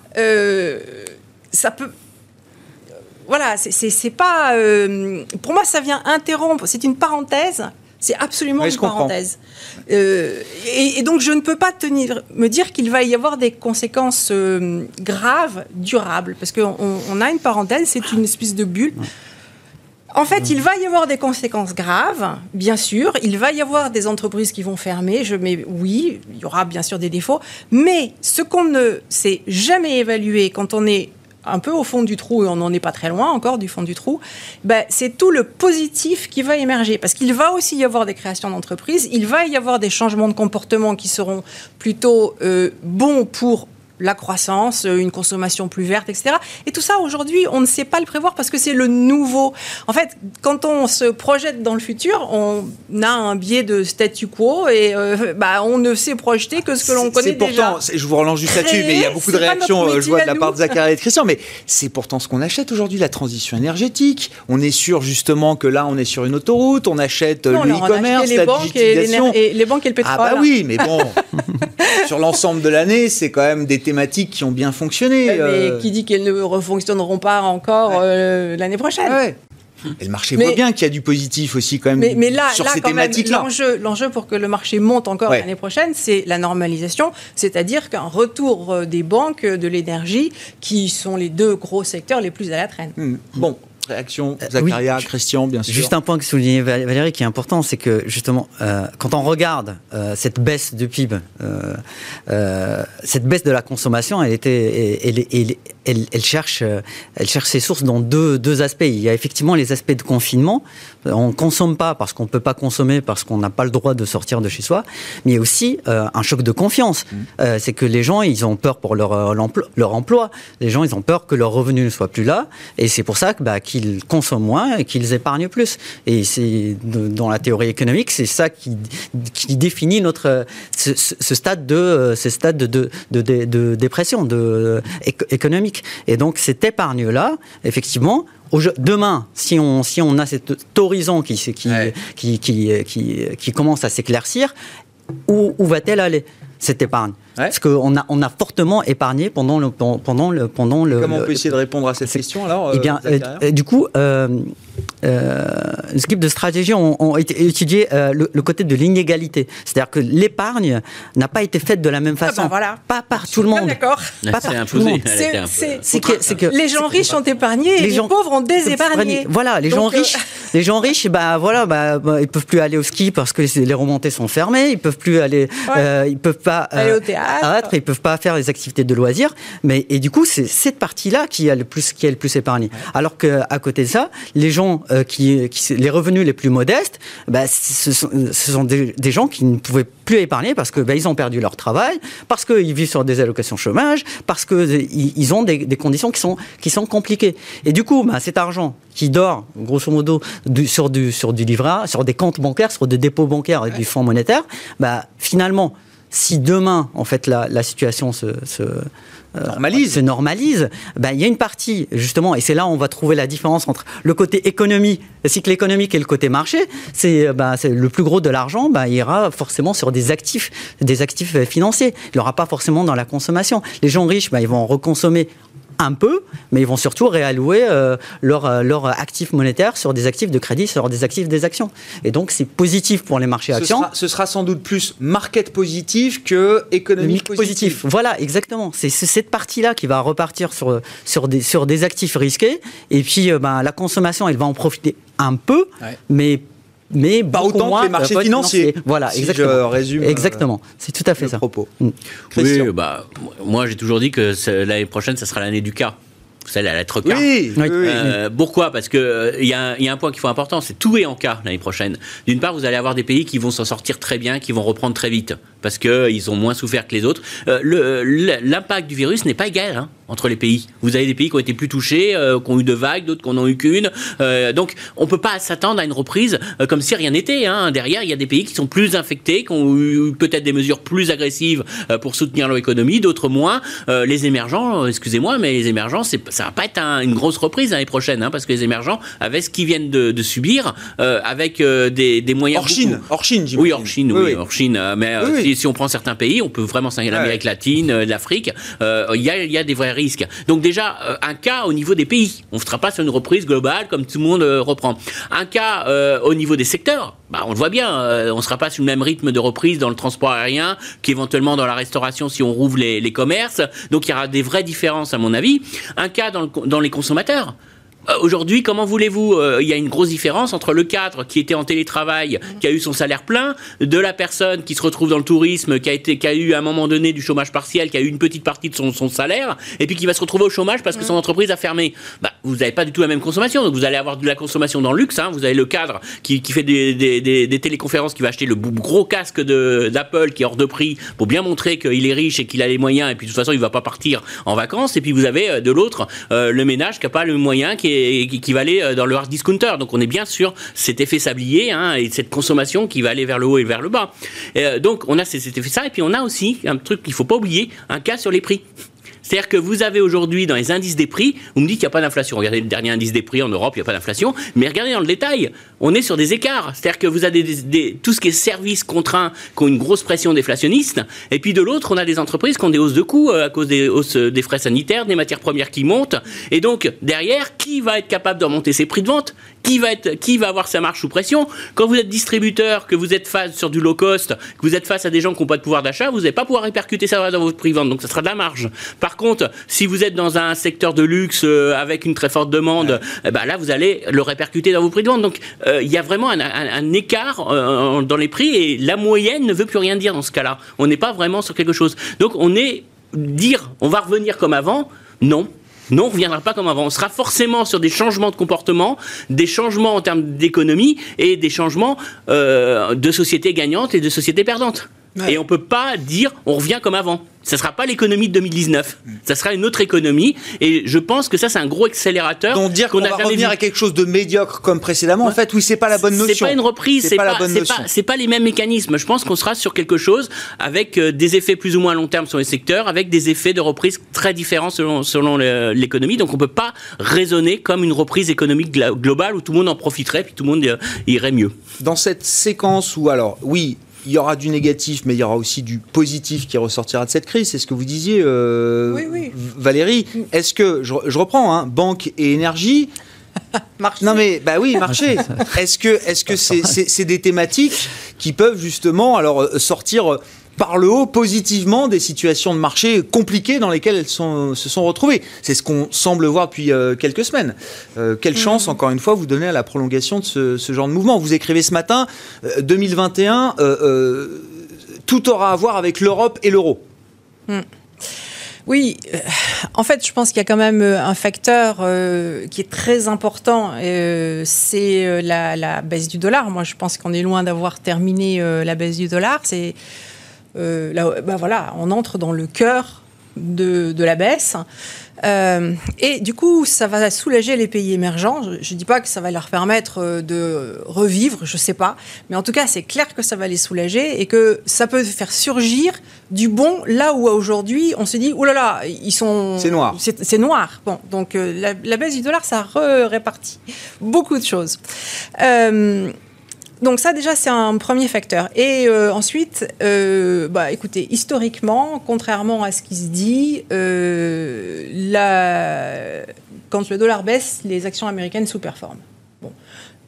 ça peut voilà, c'est pas. Euh, pour moi, ça vient interrompre. C'est une parenthèse. C'est absolument une parenthèse. Euh, et, donc, je ne peux pas tenir, me dire qu'il va y avoir des conséquences euh, graves, durables, parce qu'on on a une parenthèse, c'est une espèce de bulle. En fait, il va y avoir des conséquences graves, bien sûr. Il va y avoir des entreprises qui vont fermer. Je mets oui, il y aura bien sûr des défauts. Mais ce qu'on ne sait jamais évaluer quand on est un peu au fond du trou, et on n'en est pas très loin encore du fond du trou, ben, c'est tout le positif qui va émerger. Parce qu'il va aussi y avoir des créations d'entreprises, il va y avoir des changements de comportement qui seront plutôt euh, bons pour la croissance, euh, une consommation plus verte, etc. Et tout ça, aujourd'hui, on ne sait pas le prévoir parce que c'est le nouveau. En fait, quand on se projette dans le futur, on a un biais de statu quo et euh, bah, on ne sait projeter que ce que l'on connaît déjà. Pourtant, je vous relance juste là-dessus, mais il y a beaucoup de réactions, euh, je vois, de la part de Zachary et de Christian, mais c'est pourtant ce qu'on achète aujourd'hui, la transition énergétique. On est sûr, justement, que là, on est sur une autoroute, on achète le e-commerce, la banques digitalisation. Et, les banques et le pétrole. Ah bah oui, mais bon, sur l'ensemble de l'année, c'est quand même des thématiques qui ont bien fonctionné. Mais euh. qui dit qu'elles ne refonctionneront pas encore euh, l'année prochaine Et le marché voit bien qu'il y a du positif aussi quand même mais, là, sur ces thématiques-là. L'enjeu pour que le marché monte encore l'année prochaine, c'est la normalisation, c'est-à-dire qu'un retour euh, des banques, de l'énergie, qui sont les deux gros secteurs les plus à la traîne. Hmm. Bon, Réaction, euh, Zacharia, Christian, bien sûr. Juste un point que soulignait Valérie qui est important, c'est que justement, euh, quand on regarde euh, cette baisse du PIB, cette baisse de la consommation, elle, était, elle, elle, cherche, elle cherche ses sources dans deux, deux aspects. Il y a effectivement les aspects de confinement. On ne consomme pas parce qu'on ne peut pas consommer, parce qu'on n'a pas le droit de sortir de chez soi. Mais il y a aussi un choc de confiance. Mmh. c'est que les gens, ils ont peur pour leur, leur emploi. Les gens, ils ont peur que leur revenu ne soit plus là. Et c'est pour ça que, bah, qu'ils consomment moins et qu'ils épargnent plus. Et c'est dans la théorie économique, c'est ça qui, qui, définit notre ce, stade de ce stade de, de, de, dépression de, économique. Et donc cette épargne là, effectivement, Demain, si on, si on a cet horizon qui, qui, qui, qui, qui, commence à s'éclaircir, où, où va-t-elle aller, cette épargne? Parce qu'on a, on a fortement épargné pendant le. Pendant le, pendant le Comment on peut essayer de répondre à cette question alors Eh bien, euh, euh, du coup, euh, euh, équipes de stratégie ont, étudié euh, le, côté de l'inégalité. C'est-à-dire que l'épargne n'a pas été faite de la même ah façon. bah voilà. Pas par tout le monde. D'accord. Pas par tout le monde. C'est que, que, les gens riches ont épargné et les, gens pauvres ont désépargné. Voilà, les gens riches, les gens riches, bah voilà, bah, bah, ils peuvent plus aller au ski parce que les remontées sont fermées. Ils peuvent plus aller, ils peuvent pas aller au théâtre. Ils peuvent pas faire les activités de loisirs. Mais et du coup, c'est cette partie-là qui a le plus, qui est le plus épargné. Alors que à côté de ça, les gens euh, qui, les revenus les plus modestes, bah, ce sont, des, gens qui ne pouvaient plus épargner parce que bah, ils ont perdu leur travail, parce qu'ils vivent sur des allocations chômage, parce qu'ils ils ont des, conditions qui sont, qui sont compliquées. Et du coup, bah, cet argent qui dort, grosso modo, sur, du, sur du livret sur des comptes bancaires, sur des dépôts bancaires et du fonds monétaire, bah, finalement, si demain, en fait, la, la situation se, se normalise. se normalise, ben, il y a une partie, justement, et c'est là où on va trouver la différence entre le côté économie, le cycle économique et le côté marché. C'est ben, le plus gros de l'argent, ben, ira forcément sur des actifs, des actifs financiers. Il n'aura pas forcément dans la consommation. Les gens riches, ben, ils vont reconsommer un peu, mais ils vont surtout réallouer euh, leur, euh, leur actif monétaire sur des actifs de crédit, sur des actifs des actions. Et donc, c'est positif pour les marchés ce actions. Sera, ce sera sans doute plus market positif que économique positif. Voilà, exactement. C'est cette partie-là qui va repartir sur, sur, des, sur des actifs risqués. Et puis, euh, ben, la consommation, elle va en profiter un peu, ouais. mais mais pas autant moins que les marchés financiers. financiers. Voilà, si exactement. Je résume exactement. C'est tout à fait le ça. propos. Mm. Oui, bah, moi j'ai toujours dit que l'année prochaine, ça sera l'année du cas. C'est la lettre K. Oui, oui, euh, pourquoi? Parce qu'il euh, y, y, a un point qu'il faut important, c'est tout est en cas l'année prochaine. D'une part, vous allez avoir des pays qui vont s'en sortir très bien, qui vont reprendre très vite, parce qu'ils ont moins souffert que les autres. Euh, L'impact du virus n'est pas égal hein, entre les pays. Vous avez des pays qui ont été plus touchés, euh, qui ont eu de vagues, d'autres qui n'en ont eu qu'une. Euh, donc, on ne peut pas s'attendre à une reprise comme si rien n'était. Hein. Derrière, il y a des pays qui sont plus infectés, qui ont eu peut-être des mesures plus agressives pour soutenir leur économie, d'autres moins. les émergents, excusez-moi, mais les émergents, ça va pas être un, une grosse reprise l'année prochaine, hein, parce que les émergents, avec ce qu'ils viennent de, de subir, avec des, des, moyens. Hors Chine, hors Chine, Oui, hors Chine, oui, oui. hors Chine. Mais oui, si, on prend certains pays, on peut vraiment s'inquiéter l'Amérique latine, l'Afrique, il y, a, y a des vrais risques. Donc déjà, un cas au niveau des pays. On ne sera pas sur une reprise globale comme tout le monde reprend. Un cas au niveau des secteurs. Bah, on le voit bien, euh, on ne sera pas sur le même rythme de reprise dans le transport aérien qu'éventuellement dans la restauration si on rouvre les, les, commerces. Donc il y aura des vraies différences à mon avis. Un cas dans, le, dans les consommateurs. Aujourd'hui, comment voulez-vous euh, Il y a une grosse différence entre le cadre qui était en télétravail, qui a eu son salaire plein, de la personne qui se retrouve dans le tourisme, qui a, été, qui a eu à un moment donné du chômage partiel, qui a eu une petite partie de son, son salaire, et puis qui va se retrouver au chômage parce que son entreprise a fermé. Bah, vous n'avez pas du tout la même consommation. Donc vous allez avoir de la consommation dans le luxe. Hein. Vous avez le cadre qui, qui fait des, des, des, des, téléconférences, qui va acheter le gros casque d'Apple qui est hors de prix pour bien montrer qu'il est riche et qu'il a les moyens, et puis de toute façon il ne va pas partir en vacances. Et puis vous avez de l'autre euh, le ménage qui n'a pas le moyen, qui est qui va aller dans le hard discounter. Donc on est bien sûr cet effet sablier hein, et cette consommation qui va aller vers le haut et vers le bas. Et euh, donc on a cet effet ça et puis on a aussi un truc qu'il faut pas oublier, un cas sur les prix. C'est-à-dire que vous avez aujourd'hui dans les indices des prix, vous me dites qu'il n'y a pas d'inflation. Regardez le dernier indice des prix en Europe, il n'y a pas d'inflation. Mais regardez dans le détail, on est sur des écarts. C'est-à-dire que vous avez tout ce qui est services contraints qui ont une grosse pression déflationniste. Et puis de l'autre, on a des entreprises qui ont des hausses de coûts à cause des hausses des frais sanitaires, des matières premières qui montent. Et donc, derrière, qui va être capable de remonter ses prix de vente? Qui va, être, qui va avoir sa marge sous pression? Quand vous êtes distributeur, que vous êtes face sur du low cost, que vous êtes face à des gens qui n'ont pas de pouvoir d'achat, vous n'allez pas pouvoir répercuter ça dans votre prix de vente. Donc ça sera de la marge. Par contre, si vous êtes dans un secteur de luxe euh, avec une très forte demande, ouais. eh ben là, vous allez le répercuter dans vos prix de vente. Donc euh, il y a vraiment un, un, un écart euh, dans les prix et la moyenne ne veut plus rien dire dans ce cas-là. On n'est pas vraiment sur quelque chose. Donc on est dire on va revenir comme avant, non. Non, on ne reviendra pas comme avant. On sera forcément sur des changements de comportement, des changements en termes d'économie et des changements euh, de sociétés gagnantes et de sociétés perdantes. Ouais. Et on ne peut pas dire on revient comme avant. Ça ne sera pas l'économie de 2019. Mm. Ça sera une autre économie. Et je pense que ça, c'est un gros accélérateur. Donc dire qu'on qu va revenir vu. à quelque chose de médiocre comme précédemment, ouais. en fait, oui, c'est pas la bonne notion. C'est pas une reprise. C'est pas, pas, pas, pas, les mêmes mécanismes. Je pense qu'on sera sur quelque chose avec euh, des effets plus ou moins à long terme sur les secteurs, avec des effets de reprise très différents selon, selon l'économie. Donc on peut pas raisonner comme une reprise économique globale où tout le monde en profiterait puis tout le monde euh, irait mieux. Dans cette séquence où, alors, oui, il y aura du négatif, mais il y aura aussi du positif qui ressortira de cette crise. C'est ce que vous disiez, euh, oui, oui. Valérie. Est-ce que, je, je reprends, hein, banque et énergie, marché. Non mais bah oui, marché. Est-ce que est-ce que c'est c'est des thématiques qui peuvent justement alors euh, sortir par le haut positivement des situations de marché compliquées dans lesquelles elles sont, se sont retrouvées. C'est ce qu'on semble voir depuis euh, quelques semaines. Euh, quelle Mhm. chance, mmh. encore une fois, vous donnez à la prolongation de ce, ce genre de mouvement. Vous écrivez ce matin, euh, 2021, tout aura à voir avec l'Europe et l'euro. Mmh. Oui, euh, en fait, je pense qu'il y a quand même euh, un facteur euh, qui est très important, euh, c'est la, la, baisse du dollar. Moi, je pense qu'on est loin d'avoir terminé euh, la baisse du dollar. C'est là, bah voilà, on entre dans le cœur de, de la baisse. Euh, et du coup, ça va soulager les pays émergents. Je ne dis pas que ça va leur permettre euh, de revivre, je ne sais pas. Mais en tout cas, c'est clair que ça va les soulager et que ça peut faire surgir du bon là où aujourd'hui on se dit, oh là là, ils sont... C'est noir. C'est noir. Bon, donc euh, la, la, baisse du dollar, ça répartit beaucoup de choses. Euh, donc ça déjà c'est un premier facteur. Et euh, ensuite, euh, bah, écoutez, historiquement, contrairement à ce qui se dit, euh, la... quand le dollar baisse, les actions américaines sous-performent. Bon.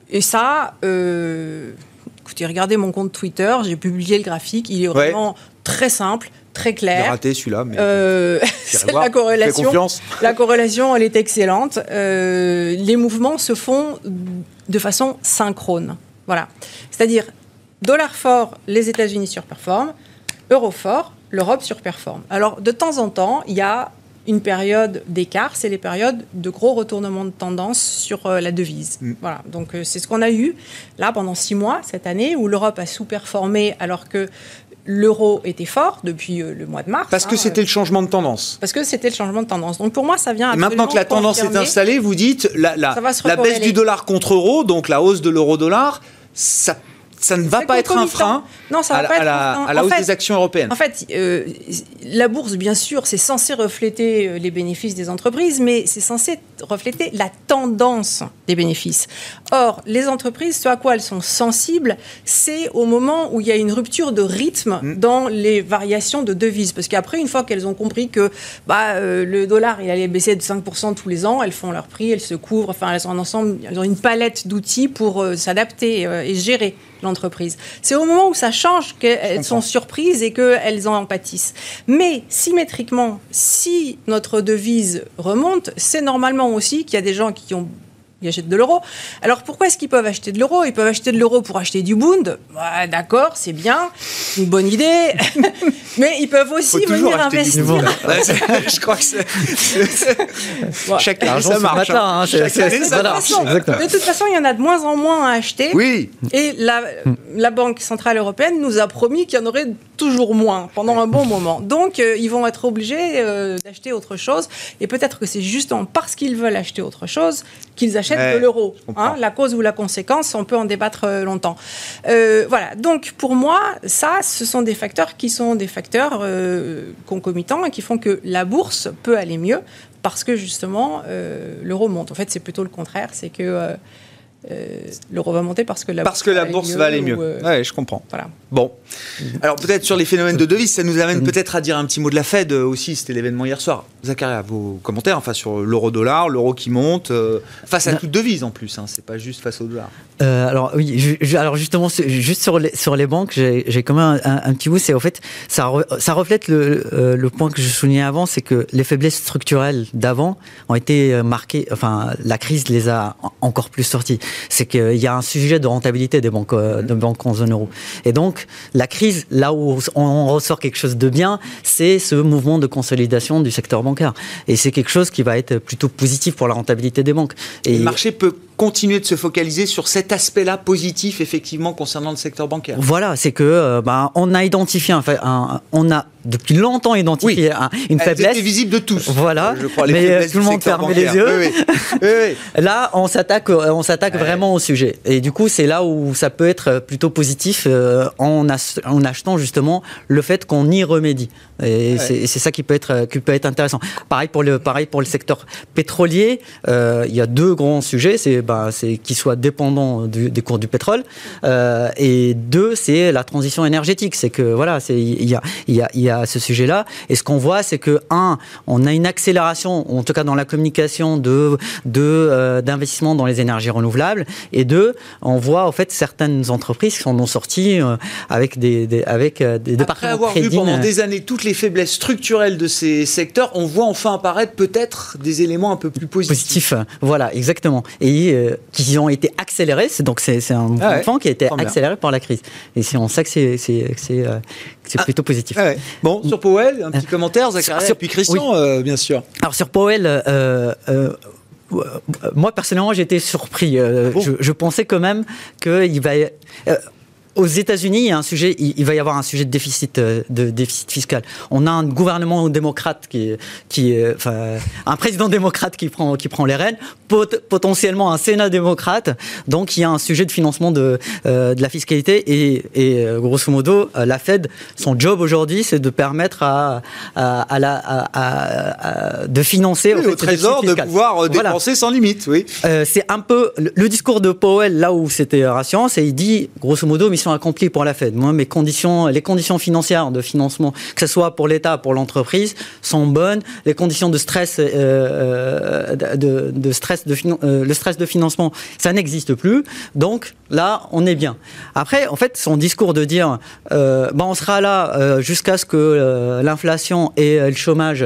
Et ça, écoutez, regardez mon compte Twitter, j'ai publié le graphique, il est vraiment ouais. très simple. Très clair. J'ai raté celui-là, mais euh, la corrélation. La corrélation, elle est excellente. Euh, les mouvements se font de façon synchrone. Voilà. C'est-à-dire, dollar fort, les États-Unis surperforment, euro fort, l'Europe surperforme. Alors, de temps en temps, il y a une période d'écart, c'est les périodes de gros retournements de tendance sur euh, la devise. Mm. Voilà, donc euh, c'est ce qu'on a eu là pendant six mois cette année où l'Europe a sous-performé alors que l'euro était fort depuis euh, le mois de mars. Parce que hein, c'était le changement de tendance. Parce que c'était le changement de tendance. Donc pour moi, ça vient. Maintenant que la tendance est installée, vous dites la, la, la baisse du dollar contre euro, donc la hausse de l'euro-dollar, ça ça ne va pas être un frein non, ça va à, pas être à la, un à la hausse fait, des actions européennes. En fait, euh, la bourse, bien sûr, c'est censé refléter euh, les bénéfices des entreprises, mais c'est censé refléter la tendance des bénéfices. Or, les entreprises, ce à quoi elles sont sensibles, c'est au moment où il y a une rupture de rythme Mm. dans les variations de devises. Parce qu'après, une fois qu'elles ont compris que bah, euh, le dollar il allait baisser de 5% tous les ans, elles font leur prix, elles se couvrent, enfin, elles ont un ensemble, elles ont une palette d'outils pour euh, s'adapter et gérer l'entreprise. C'est au moment où ça change qu'elles sont surprises et qu'elles en pâtissent. Mais symétriquement, si notre devise remonte, c'est normalement aussi qu'il y a des gens qui ont ils achètent de l'euro. Alors pourquoi est-ce qu'ils peuvent acheter de l'euro? Ils peuvent acheter de l'euro pour acheter du Bund. D'accord, c'est bien, une bonne idée. Mais ils peuvent aussi Faut venir investir. je crois que c'est. Chaque année, ça marche. matin, hein. hein, Chaque année, De ça marche. de toute façon, il y en a de moins en moins à acheter. Oui, Et la, la Banque Centrale Européenne nous a promis qu'il y en aurait toujours moins pendant un bon moment. Donc, euh, ils vont être obligés euh, d'acheter autre chose. Et peut-être que c'est justement parce qu'ils veulent acheter autre chose qu'ils achètent Ouais, de l'euro. Hein, la cause ou la conséquence, on peut en débattre euh, longtemps. Euh, voilà. Donc, pour moi, ça, ce sont des facteurs qui sont des facteurs euh, concomitants et qui font que la bourse peut aller mieux parce que justement, euh, l'euro monte. En fait, c'est plutôt le contraire. C'est que euh, l'euro va monter parce que la parce bourse que la bourse va aller mieux. ou, euh, Ouais, je comprends. Voilà. Bon. Alors peut-être sur les phénomènes de devises, ça nous amène peut-être à dire un petit mot de la Fed euh, aussi. C'était l'événement hier soir. Zacharia, vos commentaires, enfin sur l'euro-dollar, l'euro qui monte, euh, face à Non. toute devise en plus. Hein, c'est pas juste face au dollar. Euh, alors oui, alors justement, juste sur les sur les banques, j'ai quand même un, un petit bout. C'est au fait, ça re- ça reflète le le point que je soulignais avant, c'est que les faiblesses structurelles d'avant ont été marquées. Enfin, la crise les a en- encore plus sorties. C'est qu'il y a un sujet de rentabilité des banques euh, de banques en zone euro. Et donc la crise, là où on, ressort quelque chose de bien, c'est ce mouvement de consolidation du secteur bancaire. Et c'est quelque chose qui va être plutôt positif pour la rentabilité des banques. Et le marché peut continuer de se focaliser sur cet aspect-là positif, effectivement, concernant le secteur bancaire. Voilà, c'est que euh, bah, on a identifié, un, un- on a depuis longtemps identifié un- une faiblesse. étaient visibles de tous. Voilà, je crois. Les mais, faiblesses tout le monde fermait les yeux. Oui, oui. Là, on s'attaque, euh, on s'attaque vraiment au sujet. Et du coup, c'est là où ça peut être plutôt positif euh, en achetant justement le fait qu'on y remédie. Et c'est c'est ça qui peut être qui peut être intéressant. Pareil pour le pareil pour le secteur pétrolier. euh, il y a deux grands sujets. C'est bah, c'est qu'il soit dépendant du- des cours du pétrole. Euh, et deux, c'est la transition énergétique. C'est que voilà, c'est il y a il y a il y a ce sujet-là. Et ce qu'on voit, c'est que un, on a une accélération, en tout cas dans la communication de de euh, d'investissement dans les énergies renouvelables. Et deux, on voit en fait certaines entreprises qui en ont sorti euh, avec des, des- avec euh, des Après départements avoir vu pendant euh, des années toutes les faiblesses structurelles de ces secteurs, on voit enfin apparaître peut-être des éléments un peu plus positifs. Voilà, exactement. Et euh, qui ont été accélérés. Donc c'est un mouvement ouais, qui a été bien. accéléré par la crise. Et c'est en ça que c'est euh, c'est plutôt positif. Ah ouais. Bon, sur Powell, un petit commentaire, Zacharia, sur- puis Christian, euh, bien sûr. Alors sur Powell, euh, moi personnellement j'étais surpris. Bon je, je pensais quand même qu'il va. Euh, aux États-Unis, il y a un sujet, il, va y avoir un sujet de déficit, euh, de déficit fiscal. On a un gouvernement démocrate qui, qui, enfin, un président démocrate qui prend, qui prend les rênes, potentiellement un Sénat démocrate. Donc, il y a un sujet de financement de, euh, de la fiscalité et, et, euh, grosso modo, la Fed, son job aujourd'hui, c'est de permettre à, à, la, à, de financer au Trésor de pouvoir dépenser sans limite. Oui. c'est un peu le discours de Powell là où c'était rassurant, c'est il dit grosso modo mission accomplie pour la Fed. Moi, mes conditions, les conditions financières de financement, que ce soit pour l'État, pour l'entreprise, sont bonnes. Les conditions de stress, euh, euh, de, de, stress, de euh, le stress de financement, ça n'existe plus. Donc là, on est bien. Après, en fait, son discours de dire, euh, on sera là jusqu'à ce que l'inflation et le chômage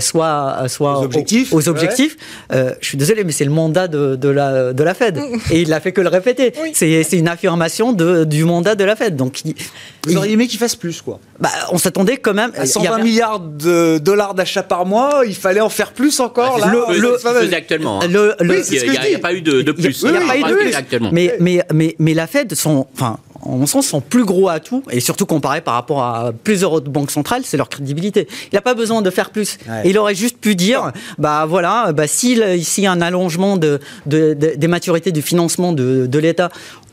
soient, soient aux objectifs. Aux, objectifs. je suis désolé, mais c'est le mandat de, de, la, de la Fed. et il n'a fait que le répéter. C'est une affirmation de, du mandat de la Fed. Donc, Vous auriez aimé qu'il fasse plus, quoi bah, On s'attendait quand même. À 120 milliards de dollars d'achat par mois, il fallait en faire plus encore. Bah, là, le, le, actuellement. Hein. Le, il n'y a, pas eu de, plus. Il n'y a, pas eu de plus. Actuellement. Mais, mais, mais, mais la Fed, son, enfin, en mon sens, son plus gros atout, et surtout comparé par rapport à plusieurs autres banques centrales, c'est leur crédibilité. Il n'a pas besoin de faire plus. Il aurait juste pu dire, bah voilà, bah, s'il y a un allongement de, de, des maturités du financement de, de l'État,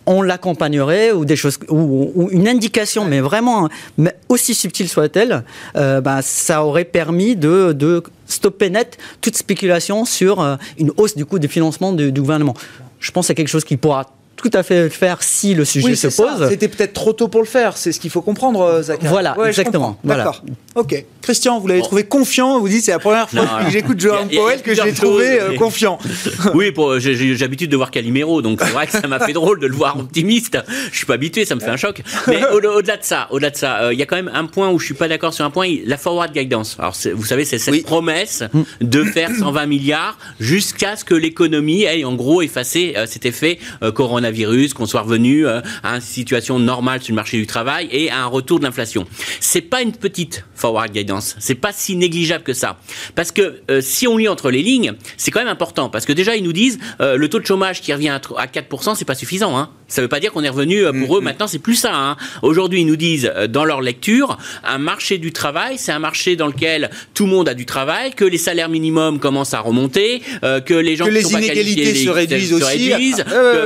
on l'accompagnerait ou des choses ou, une indication, mais vraiment mais aussi subtile soit-elle, euh, bah, ça aurait permis de, de, stopper net toute spéculation sur euh, une hausse du coût des financements du, du gouvernement. Je pense que c'est quelque chose qui pourra tout à fait le faire si le sujet se pose. C'était peut-être trop tôt pour le faire, c'est ce qu'il faut comprendre, euh, Zachary. Voilà, exactement. D'accord. Ok. Christian, vous l'avez trouvé confiant, vous dites c'est la première fois que j'écoute Johan Powell que j'ai trouvé euh, confiant. oui, j'ai l'habitude de voir Calimero, donc c'est vrai que ça m'a fait drôle de le voir optimiste. Je suis pas habitué, ça me fait un choc. Mais au-delà de ça, au-delà de ça, euh, il y a quand même un point où je suis pas d'accord sur un point, la forward guidance. Alors vous savez, c'est cette promesse mm. de faire 120 milliards jusqu'à ce que l'économie ait en gros effacé cet effet corona virus, qu'on soit revenu euh, à une situation normale sur le marché du travail et à un retour de l'inflation. C'est pas une petite forward guidance, c'est pas si négligeable que ça. Parce que euh, si on lit entre les lignes, c'est quand même important parce que déjà ils nous disent euh, le taux de chômage qui revient à 4%, c'est pas suffisant. Hein. Ça veut pas dire qu'on est revenu pour eux. Mm-hmm. Maintenant, c'est plus ça. Hein. Aujourd'hui, ils nous disent dans leur lecture, un marché du travail, c'est un marché dans lequel tout le monde a du travail, que les salaires minimums commencent à remonter, que les gens que qui les sont inégalités se réduisent aussi.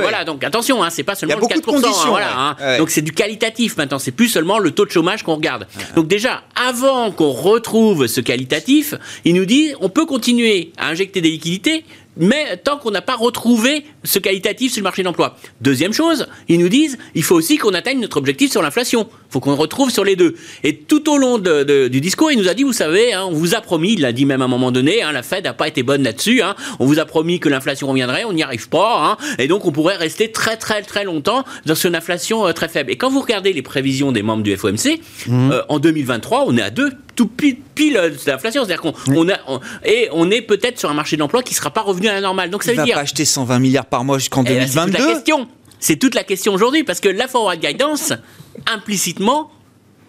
voilà, donc attention, hein, c'est pas seulement le 4%. Hein, voilà, hein. Donc c'est du qualitatif maintenant, c'est plus seulement le taux de chômage qu'on regarde. Donc déjà, avant qu'on retrouve ce qualitatif, il nous dit on peut continuer à injecter des liquidités, mais tant qu'on n'a pas retrouvé ce qualitatif sur le marché de l'emploi. Deuxième chose, ils nous disent il faut aussi qu'on atteigne notre objectif sur l'inflation. Il faut qu'on retrouve sur les deux. Et tout au long du discours, il nous a dit vous savez, hein, on vous a promis, il l'a dit même à un moment donné, hein, la Fed n'a pas été bonne là-dessus, hein, on vous a promis que l'inflation reviendrait, on n'y arrive pas, et donc on pourrait rester très très très longtemps dans une inflation euh, très faible. Et quand vous regardez les prévisions des membres du FOMC, mmh. euh, en 2023, on est à deux tout pile, pile euh, de l'inflation. C'est-à-dire qu'on a, et on est peut-être sur un marché de l'emploi qui ne sera pas revenu à la normale. Donc ça veut va dire. pas acheter 120 milliards par mois jusqu'en 2022. Eh ben, c'est la question. C'est toute la question aujourd'hui parce que la forward guidance, implicitement,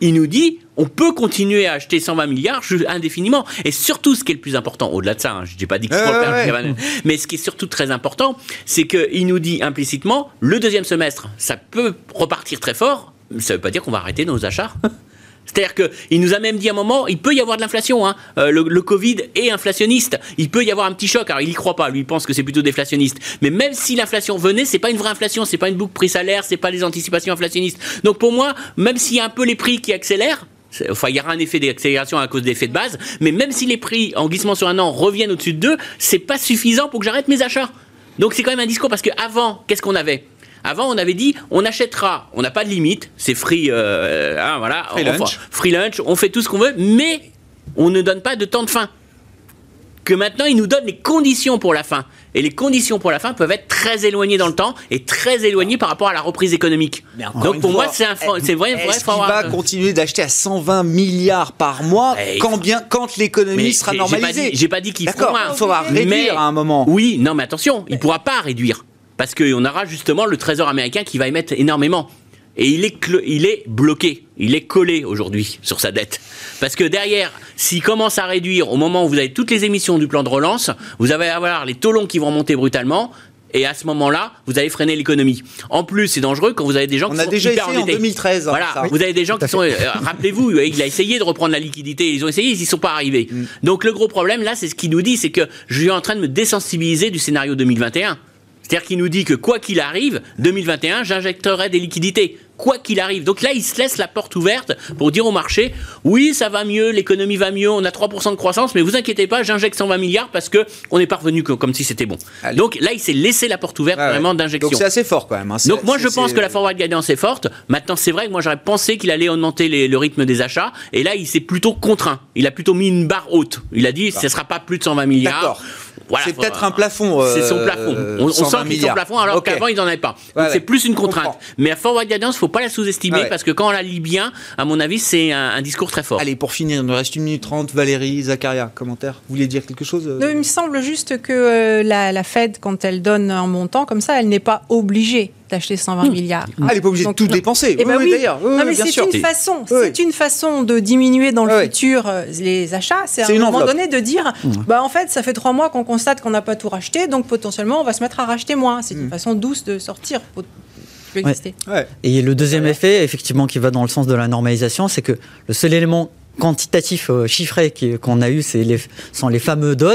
il nous dit on peut continuer à acheter 120 milliards indéfiniment. Et surtout, ce qui est le plus important, au-delà de ça, hein, je n'ai pas dit que ouais, mais ce qui est surtout très important, c'est qu'il nous dit implicitement le deuxième semestre, ça peut repartir très fort. Ça ne veut pas dire qu'on va arrêter nos achats. C'est-à-dire qu'il nous a même dit à un moment, il peut y avoir de l'inflation. Hein. Euh, le, Covid est inflationniste. Il peut y avoir un petit choc. Alors il y croit pas. Lui il pense que c'est plutôt déflationniste. Mais même si l'inflation venait, c'est pas une vraie inflation. C'est pas une boucle prix-salaire. C'est pas des anticipations inflationnistes. Donc pour moi, même s'il y a un peu les prix qui accélèrent, Enfin, il y aura un effet d'accélération à cause des effets de base, mais même si les prix en glissement sur un an reviennent au-dessus de 2, c'est pas suffisant pour que j'arrête mes achats. Donc c'est quand même un discours parce qu'avant, qu'est-ce qu'on avait? Avant, on avait dit, on achètera, on n'a pas de limite, c'est free, euh, hein, voilà, free lunch. free lunch, on fait tout ce qu'on veut, mais on ne donne pas de temps de fin. Que maintenant, ils nous donnent les conditions pour la fin. Et les conditions pour la fin peuvent être très éloignées dans le temps et très éloignées par rapport à la reprise économique. Donc pour moi, c'est c'est vrai. Est-ce qu'il va continuer d'acheter à 120 milliards par mois eh, quand bien quand l'économie sera normalisée J'ai pas dit, qu'il faut Il faudra réduire à un moment. Oui, non, mais attention, il pourra pas réduire parce qu'on aura justement le Trésor américain qui va émettre énormément. Et il est, il est bloqué, il est collé aujourd'hui sur sa dette. Parce que derrière, s'il commence à réduire au moment où vous avez toutes les émissions du plan de relance, vous allez avoir les taux longs qui vont monter brutalement, et à ce moment-là, vous allez freiner l'économie. En plus, c'est dangereux quand vous avez des gens On qui a sont déjà hyper essayé en endettés. 2013. hein, Voilà, ça. vous avez des gens qui sont. euh, Rappelez-vous, il a essayé de reprendre la liquidité. Ils ont essayé, ils n'y sont pas arrivés. Mm. Donc le gros problème là, c'est ce qu'il nous dit, c'est que je suis en train de me désensibiliser du scénario 2021. C'est-à-dire qu'il nous dit que quoi qu'il arrive, 2021, j'injecterai des liquidités. Quoi qu'il arrive. Donc là, il se laisse la porte ouverte pour dire au marché, oui, ça va mieux, l'économie va mieux, on a 3% de croissance, mais vous inquiétez pas, j'injecte 120 milliards parce que on est parvenu co- comme si c'était bon. Allez. Donc là, il s'est laissé la porte ouverte Ah ouais. vraiment d'injection. Donc c'est assez fort quand même. hein. Donc moi je pense que la forward guidance est forte. Maintenant c'est vrai que moi j'aurais pensé qu'il allait augmenter les- le rythme des achats et là il s'est plutôt contraint. Il a plutôt mis une barre haute. Il a dit ce sera pas plus de 120 milliards. Voilà, c'est peut-être un plafond. euh, C'est son plafond. On, on 120 sent qu'il est son milliards. plafond alors qu'avant il n'en avait pas. Donc c'est plus une contrainte. Mais la forward guidance faut pas la sous-estimer Ah ouais. parce que quand on la lit bien, à mon avis c'est un, un discours très fort. Allez, pour finir, il nous reste une minute trente. Valérie, Zacharia, commentaire. Vous voulez dire quelque chose euh Non, il me semble juste que euh, la, la Fed, quand elle donne un montant comme ça, elle n'est pas obligée d'acheter 120 milliards. Ah, Elle n'est pas obligée de tout non. dépenser. Eh ben Oui, oui. d'ailleurs. Oui, non, mais c'est une façon. Oui. C'est une façon de diminuer dans le Oui. futur euh, les achats. C'est à un moment enveloppe. donné de dire, bah en fait, ça fait trois mois qu'on constate qu'on n'a pas tout racheté, donc potentiellement on va se mettre à racheter moins. C'est une façon douce de sortir. Exister. Ouais. Et le deuxième effet, effectivement, qui va dans le sens de la normalisation, c'est que le seul élément quantitatif euh, chiffré qu'on a eu, c'est les, sont les fameux dots.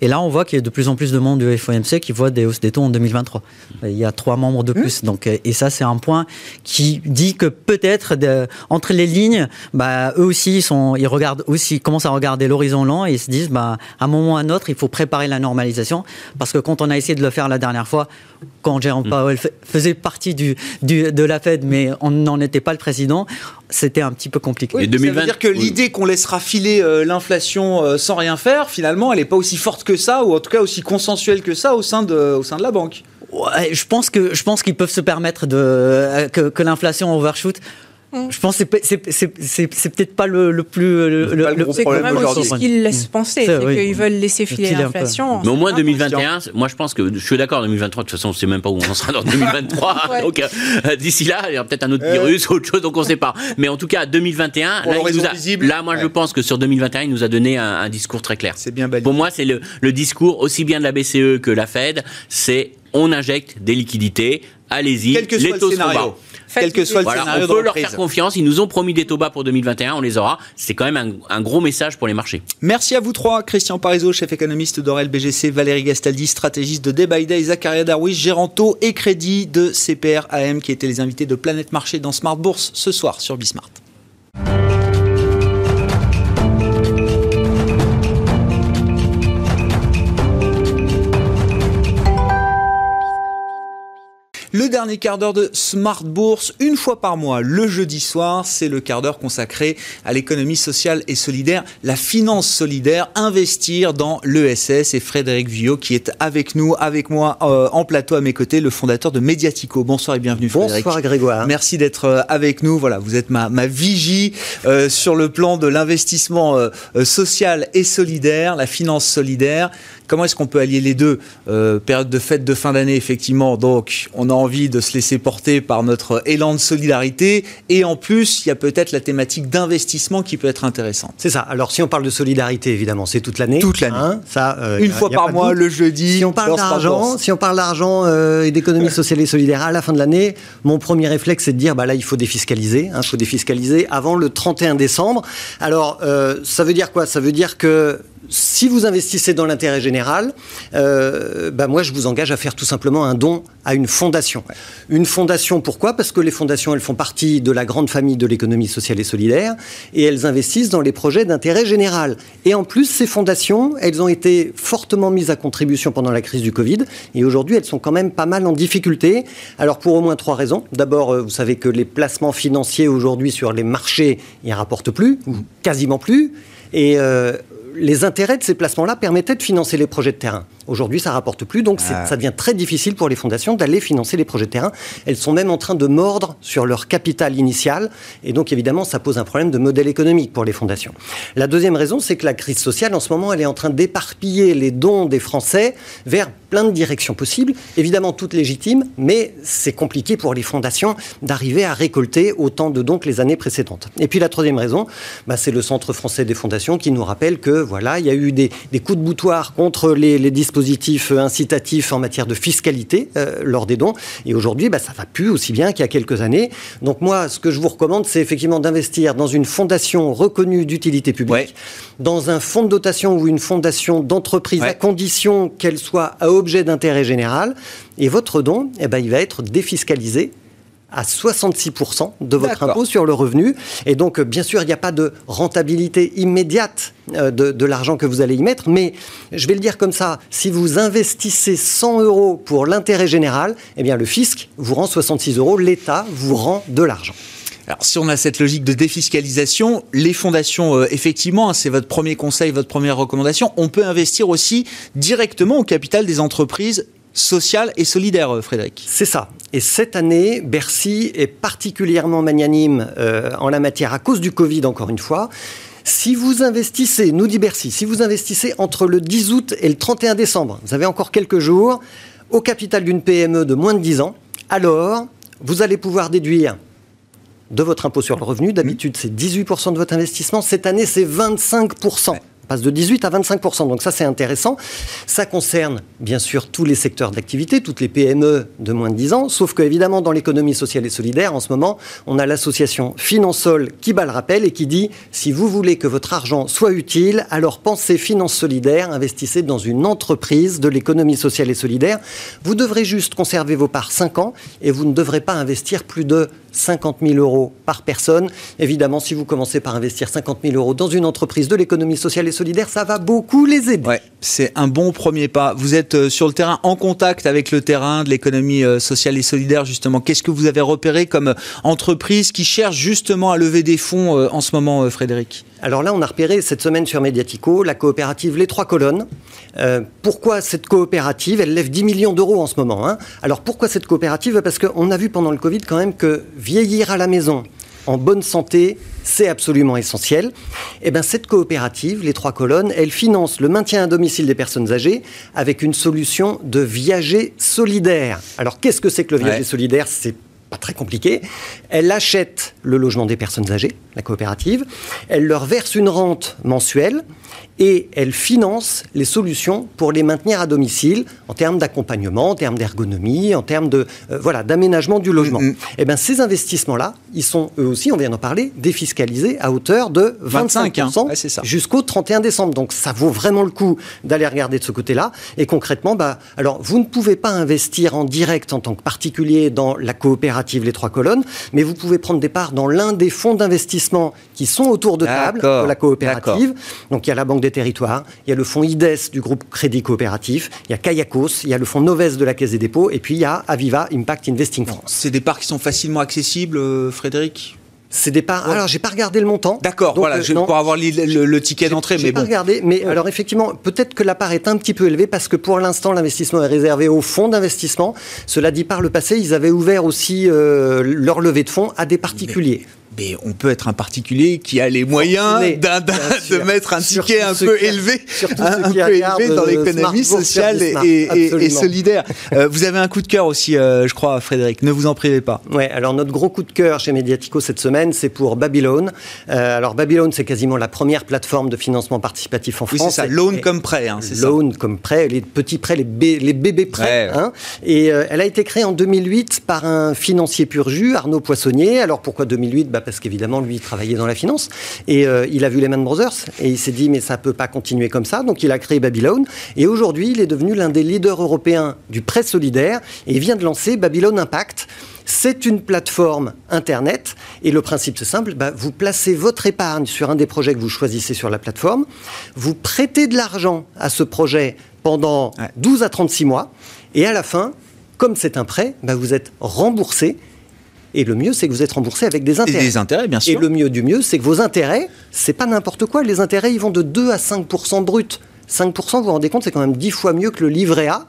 Et là, on voit qu'il y a de plus en plus de monde du FOMC qui voit des hausses des taux en 2023. Il y a trois membres de plus. Donc, euh, et ça, c'est un point qui dit que peut-être entre les lignes, bah, eux aussi, ils sont, ils regardent aussi, ils commencent à regarder l'horizon lent et ils se disent, bah, à un moment ou à un autre, il faut préparer la normalisation parce que quand on a essayé de le faire la dernière fois, quand Jérôme Powell fa- faisait partie du, du- de la Fed, mais on n'en était pas le président, c'était un petit peu compliqué. Oui, Et Ça 2020 veut dire que oui. l'idée qu'on laissera filer euh, l'inflation euh, sans rien faire, finalement, elle n'est pas aussi forte que ça, ou en tout cas aussi consensuelle que ça au sein de, au sein de la banque. Ouais, je pense que je pense qu'ils peuvent se permettre de euh, que, que l'inflation overshoot. Je pense que c'est pe- c'est c'est- c'est- c'est peut-être pas le, le plus le, C'est le quand même aussi ce qu'ils laissent penser, C'est- oui. qu'ils veulent laisser filer l'inflation. Mais au moins Ah, 2021, moi je pense que je suis d'accord 2023. De toute façon, on ne sait même pas où on en sera dans 2023. Ouais. Donc euh, d'ici là, il y aura peut-être un autre virus, autre chose, donc on ne sait pas. Mais en tout cas, 2021, Pour là, il nous a- visible. là, moi je pense que sur 2021, il nous a donné un, un discours très clair. C'est bien balayé. Pour moi, c'est le, le discours aussi bien de la BCE que la Fed. C'est on injecte des liquidités. Allez-y, Quel que les soit le taux seront scénario. bas. Quel que soit le Voilà, scénario on peut de leur faire confiance. Ils nous ont promis des taux bas pour 2021, on les aura. C'est quand même un, un gros message pour les marchés. Merci à vous trois, Christian Parizeau, chef économiste d'Orel BGC, Valérie Gastaldi, stratégiste de Day by Day, Zacharia Darwish, gérant taux et crédit de CPR AM, qui étaient les invités de Planète Marché dans Smart Bourse ce soir sur Bismart. Le dernier quart d'heure de Smart Bourse, une fois par mois, le jeudi soir, c'est le quart d'heure consacré à l'économie sociale et solidaire, la finance solidaire, investir dans l'ESS. Et Frédéric Villot qui est avec nous, avec moi euh, en plateau à mes côtés, le fondateur de Mediatico. Bonsoir et bienvenue Frédéric. Bonsoir Grégoire. Merci d'être euh, avec nous. Voilà, vous êtes ma, ma vigie euh, sur le plan de l'investissement euh, social et solidaire, la finance solidaire. Comment est-ce qu'on peut allier les deux Euh, Période de fête de fin d'année, effectivement. Donc, on a envie de se laisser porter par notre élan de solidarité. Et en plus, il y a peut-être la thématique d'investissement qui peut être intéressante. C'est ça. Alors si on parle de solidarité, évidemment, c'est toute l'année. Toute l'année. Hein, ça, euh, Une a- fois par mois, le jeudi. Si on parle d'argent, si on parle d'argent euh, et d'économie sociale et solidaire à la fin de l'année, mon premier réflexe c'est de dire bah là il faut défiscaliser, il faut défiscaliser avant le 31 décembre. Alors ça veut dire quoi? Ça veut dire que si vous investissez dans l'intérêt général, euh, bah moi je vous engage à faire tout simplement un don à une fondation. Une fondation, pourquoi? Parce que les fondations, elles font partie de la grande famille de l'économie sociale et solidaire et elles investissent dans les projets d'intérêt général. Et en plus, ces fondations, elles ont été fortement mises à contribution pendant la crise du Covid et aujourd'hui, elles sont quand même pas mal en difficulté. Alors pour au moins trois raisons. D'abord, euh, vous savez que les placements financiers aujourd'hui sur les marchés, ils rapportent plus, ou quasiment plus. Et euh, les intérêts de ces placements-là permettaient de financer les projets de terrain. Aujourd'hui, ça rapporte plus, donc Ah. ça devient très difficile pour les fondations d'aller financer les projets de terrain. Elles sont même en train de mordre sur leur capital initial, et donc évidemment, ça pose un problème de modèle économique pour les fondations. La deuxième raison, c'est que la crise sociale, en ce moment, elle est en train d'éparpiller les dons des Français vers plein de directions possibles, évidemment toutes légitimes, mais c'est compliqué pour les fondations d'arriver à récolter autant de dons que les années précédentes. Et puis la troisième raison, bah, c'est le Centre français des fondations qui nous rappelle que voilà, il y a eu des, des coups de boutoir contre les, les dispositifs dispositifs incitatifs en matière de fiscalité lors des dons. Et aujourd'hui, bah, ça va plus aussi bien qu'il y a quelques années. Donc moi, ce que je vous recommande, c'est effectivement d'investir dans une fondation reconnue d'utilité publique, dans un fonds de dotation ou une fondation d'entreprise à condition qu'elle soit à objet d'intérêt général. Et votre don, eh ben, il va être défiscalisé à 66% de votre impôt sur le revenu. Et donc, euh, bien sûr, il n'y a pas de rentabilité immédiate euh, de, l'argent que vous allez y mettre, mais je vais le dire comme ça, si vous investissez 100 euros pour l'intérêt général, eh bien, le fisc vous rend 66 euros, l'État vous rend de l'argent. Alors, si on a cette logique de défiscalisation, les fondations, euh, effectivement, hein, c'est votre premier conseil, votre première recommandation, on peut investir aussi directement au capital des entreprises sociales et solidaires, euh, Frédéric. C'est ça. Et cette année, Bercy est particulièrement magnanime euh, en la matière à cause du Covid, encore une fois. Si vous investissez, nous dit Bercy, si vous investissez entre le 10 août et le 31 décembre, vous avez encore quelques jours, au capital d'une PME de moins de 10 ans, alors vous allez pouvoir déduire de votre impôt sur le revenu. D'habitude, c'est 18% de votre investissement. Cette année, c'est 25% passe de 18 à 25% Donc ça, c'est intéressant. Ça concerne bien sûr tous les secteurs d'activité, toutes les PME de moins de 10 ans, sauf qu'évidemment, dans l'économie sociale et solidaire, en ce moment, on a l'association Finansol qui bat le rappel et qui dit si vous voulez que votre argent soit utile, alors pensez finance solidaire, investissez dans une entreprise de l'économie sociale et solidaire. Vous devrez juste conserver vos parts 5 ans et vous ne devrez pas investir plus de 50 000 euros par personne. Évidemment, si vous commencez par investir 50 000 euros dans une entreprise de l'économie sociale et solidaire, ça va beaucoup les aider. Ouais, c'est un bon premier pas. Vous êtes euh, sur le terrain, en contact avec le terrain de l'économie euh, sociale et solidaire, justement. Qu'est-ce que vous avez repéré comme entreprise qui cherche justement à lever des fonds euh, en ce moment, Frédéric? Alors là, on a repéré cette semaine sur Mediatico la coopérative Les Trois Colonnes. Euh, pourquoi cette coopérative? Elle lève 10 millions d'euros en ce moment. Hein. Alors pourquoi cette coopérative? Parce qu'on a vu pendant le Covid quand même que vieillir à la maison en bonne santé, c'est absolument essentiel. Et eh bien cette coopérative, les trois colonnes, elle finance le maintien à domicile des personnes âgées avec une solution de viager solidaire. Alors qu'est-ce que c'est que le viager solidaire? C'est pas très compliqué. Elle achète le logement des personnes âgées, la coopérative. Elle leur verse une rente mensuelle et elle finance les solutions pour les maintenir à domicile en termes d'accompagnement, en termes d'ergonomie, en termes de euh, voilà d'aménagement du logement. Mm, mm. Et eh bien ces investissements-là, ils sont eux aussi, on vient d'en parler, défiscalisés à hauteur de 25%, hein. jusqu'au 31 décembre. Donc ça vaut vraiment le coup d'aller regarder de ce côté-là. Et concrètement, bah, alors vous ne pouvez pas investir en direct en tant que particulier dans la coopérative Les Trois Colonnes, mais vous pouvez prendre des parts dans l'un des fonds d'investissement qui sont autour de table de la coopérative. Donc il y a la Banque des Territoires, il y a le fonds IDES du groupe Crédit Coopératif, il y a Kayakos, il y a le fonds Noves de la Caisse des dépôts, et puis il y a Aviva Impact Investing France. C'est des parts qui sont facilement accessibles, euh, Frédéric? C'est des parts. Alors, j'ai pas regardé le montant. D'accord, voilà, euh, pour avoir le, ticket d'entrée, mais bon. pas regardé, mais alors effectivement, peut-être que la part est un petit peu élevée parce que pour l'instant, l'investissement est réservé aux fonds d'investissement. Cela dit, par le passé, ils avaient ouvert aussi euh, leur levée de fonds à des particuliers mais on peut être un particulier qui a les moyens de mettre un ticket un peu élevé, un, peu élevé dans l'économie sociale et, solidaire. Euh, vous avez un coup de cœur aussi, euh, je crois, Frédéric. Ne vous en privez pas. Ouais. Alors notre gros coup de cœur chez Mediatico cette semaine, c'est pour Babylone. Euh, alors Babylone, c'est quasiment la première plateforme de financement participatif en France. C'est ça. Loan comme prêt, hein, Loan comme prêt, les petits prêts, les, les bébés prêts. Hein. Et elle a été créée en 2008 par un financier pur jus, Arnaud Poissonnier. Alors pourquoi 2008 bah, parce qu'évidemment, lui, il travaillait dans la finance. Et euh, il a vu Lehman Brothers et il s'est dit, mais ça ne peut pas continuer comme ça. Donc il a créé Babylone. Et aujourd'hui, il est devenu l'un des leaders européens du prêt solidaire et il vient de lancer Babylone Impact. C'est une plateforme Internet et le principe c'est simple, bah, vous placez votre épargne sur un des projets que vous choisissez sur la plateforme, vous prêtez de l'argent à ce projet pendant 12 à 36 mois et à la fin, comme c'est un prêt, bah, vous êtes remboursé et le mieux, c'est que vous êtes remboursé avec des intérêts. Et des intérêts, bien sûr. Et le mieux du mieux, c'est que vos intérêts, c'est pas n'importe quoi. Les intérêts, ils vont de 2 à 5% brut. 5% vous vous rendez compte, c'est quand même 10 fois mieux que le livret A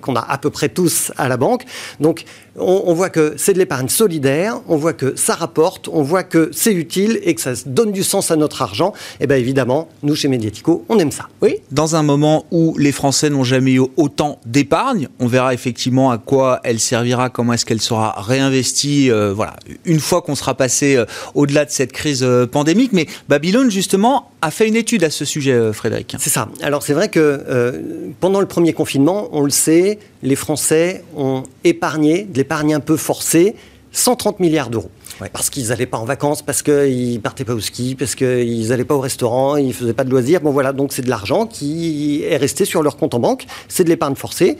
qu'on a à peu près tous à la banque. Donc on, voit que c'est de l'épargne solidaire, on voit que ça rapporte, on voit que c'est utile et que ça donne du sens à notre argent. Et bien évidemment, nous chez Mediatico, on aime ça. Oui. Dans un moment où les Français n'ont jamais eu autant d'épargne, on verra effectivement à quoi elle servira, comment est-ce qu'elle sera réinvestie. Euh, voilà, une fois qu'on sera passé euh, au-delà de cette crise euh, pandémique. Mais Babylone justement a fait une étude à ce sujet, Frédéric. C'est ça. Alors c'est vrai que pendant le premier confinement, on le les Français ont épargné de l'épargne un peu forcée, 130 milliards d'euros. Parce qu'ils n'allaient pas en vacances, parce qu'ils ne partaient pas au ski, parce qu'ils n'allaient pas au restaurant, ils ne faisaient pas de loisirs. Bon voilà, donc c'est de l'argent qui est resté sur leur compte en banque. C'est de l'épargne forcée.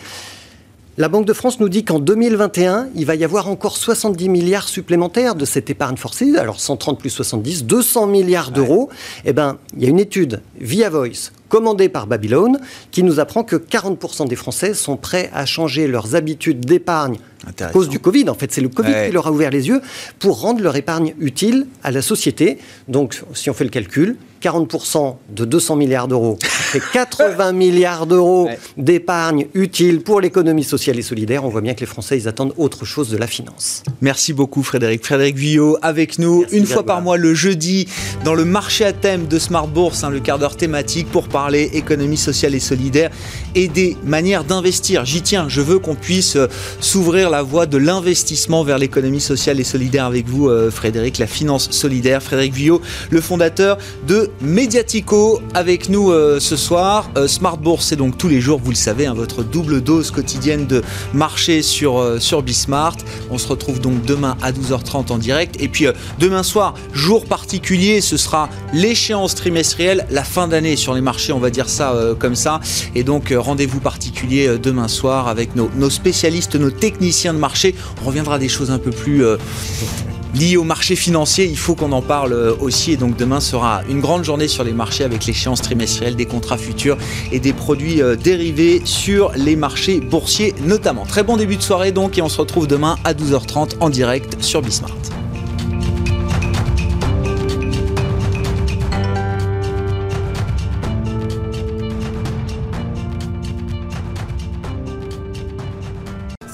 La Banque de France nous dit qu'en 2021, il va y avoir encore 70 milliards supplémentaires de cette épargne forcée. Alors 130 plus 70, 200 milliards d'euros. Eh bien, il y a une étude via Voice commandée par Babylone qui nous apprend que 40% des Français sont prêts à changer leurs habitudes d'épargne à cause du Covid. En fait, c'est le Covid qui leur a ouvert les yeux pour rendre leur épargne utile à la société. Donc, si on fait le calcul, 40% de 200 milliards d'euros, c'est 80 milliards d'euros d'épargne utile pour l'économie sociale et solidaire. On voit bien que les Français, ils attendent autre chose de la finance. Merci beaucoup Frédéric. Frédéric Villot avec nous une fois par mois le jeudi dans le marché à thème de Smart Bourse, hein, le quart d'heure thématique pour parler économie sociale et solidaire et des manières d'investir. J'y tiens, je veux qu'on puisse euh, s'ouvrir la voie de l'investissement vers l'économie sociale et solidaire avec vous euh, Frédéric, la finance solidaire. Frédéric Villot, le fondateur de Mediatico avec nous euh, ce soir. Smart Bourse, c'est donc tous les jours, vous le savez, hein, votre double dose quotidienne de marché sur, sur Bismart. On se retrouve donc demain à 12h30 en direct. Et puis demain soir, jour particulier, ce sera l'échéance trimestrielle, la fin d'année sur les marchés, on va dire ça comme ça. Et donc rendez-vous particulier demain soir avec nos, spécialistes, nos techniciens de marché. On reviendra à des choses un peu plus lié au marché financier, il faut qu'on en parle euh, aussi. Et donc demain sera une grande journée sur les marchés avec l'échéance trimestrielle des contrats futurs et des produits euh, dérivés sur les marchés boursiers notamment. Très bon début de soirée donc et on se retrouve demain à 12h30 en direct sur Bismart.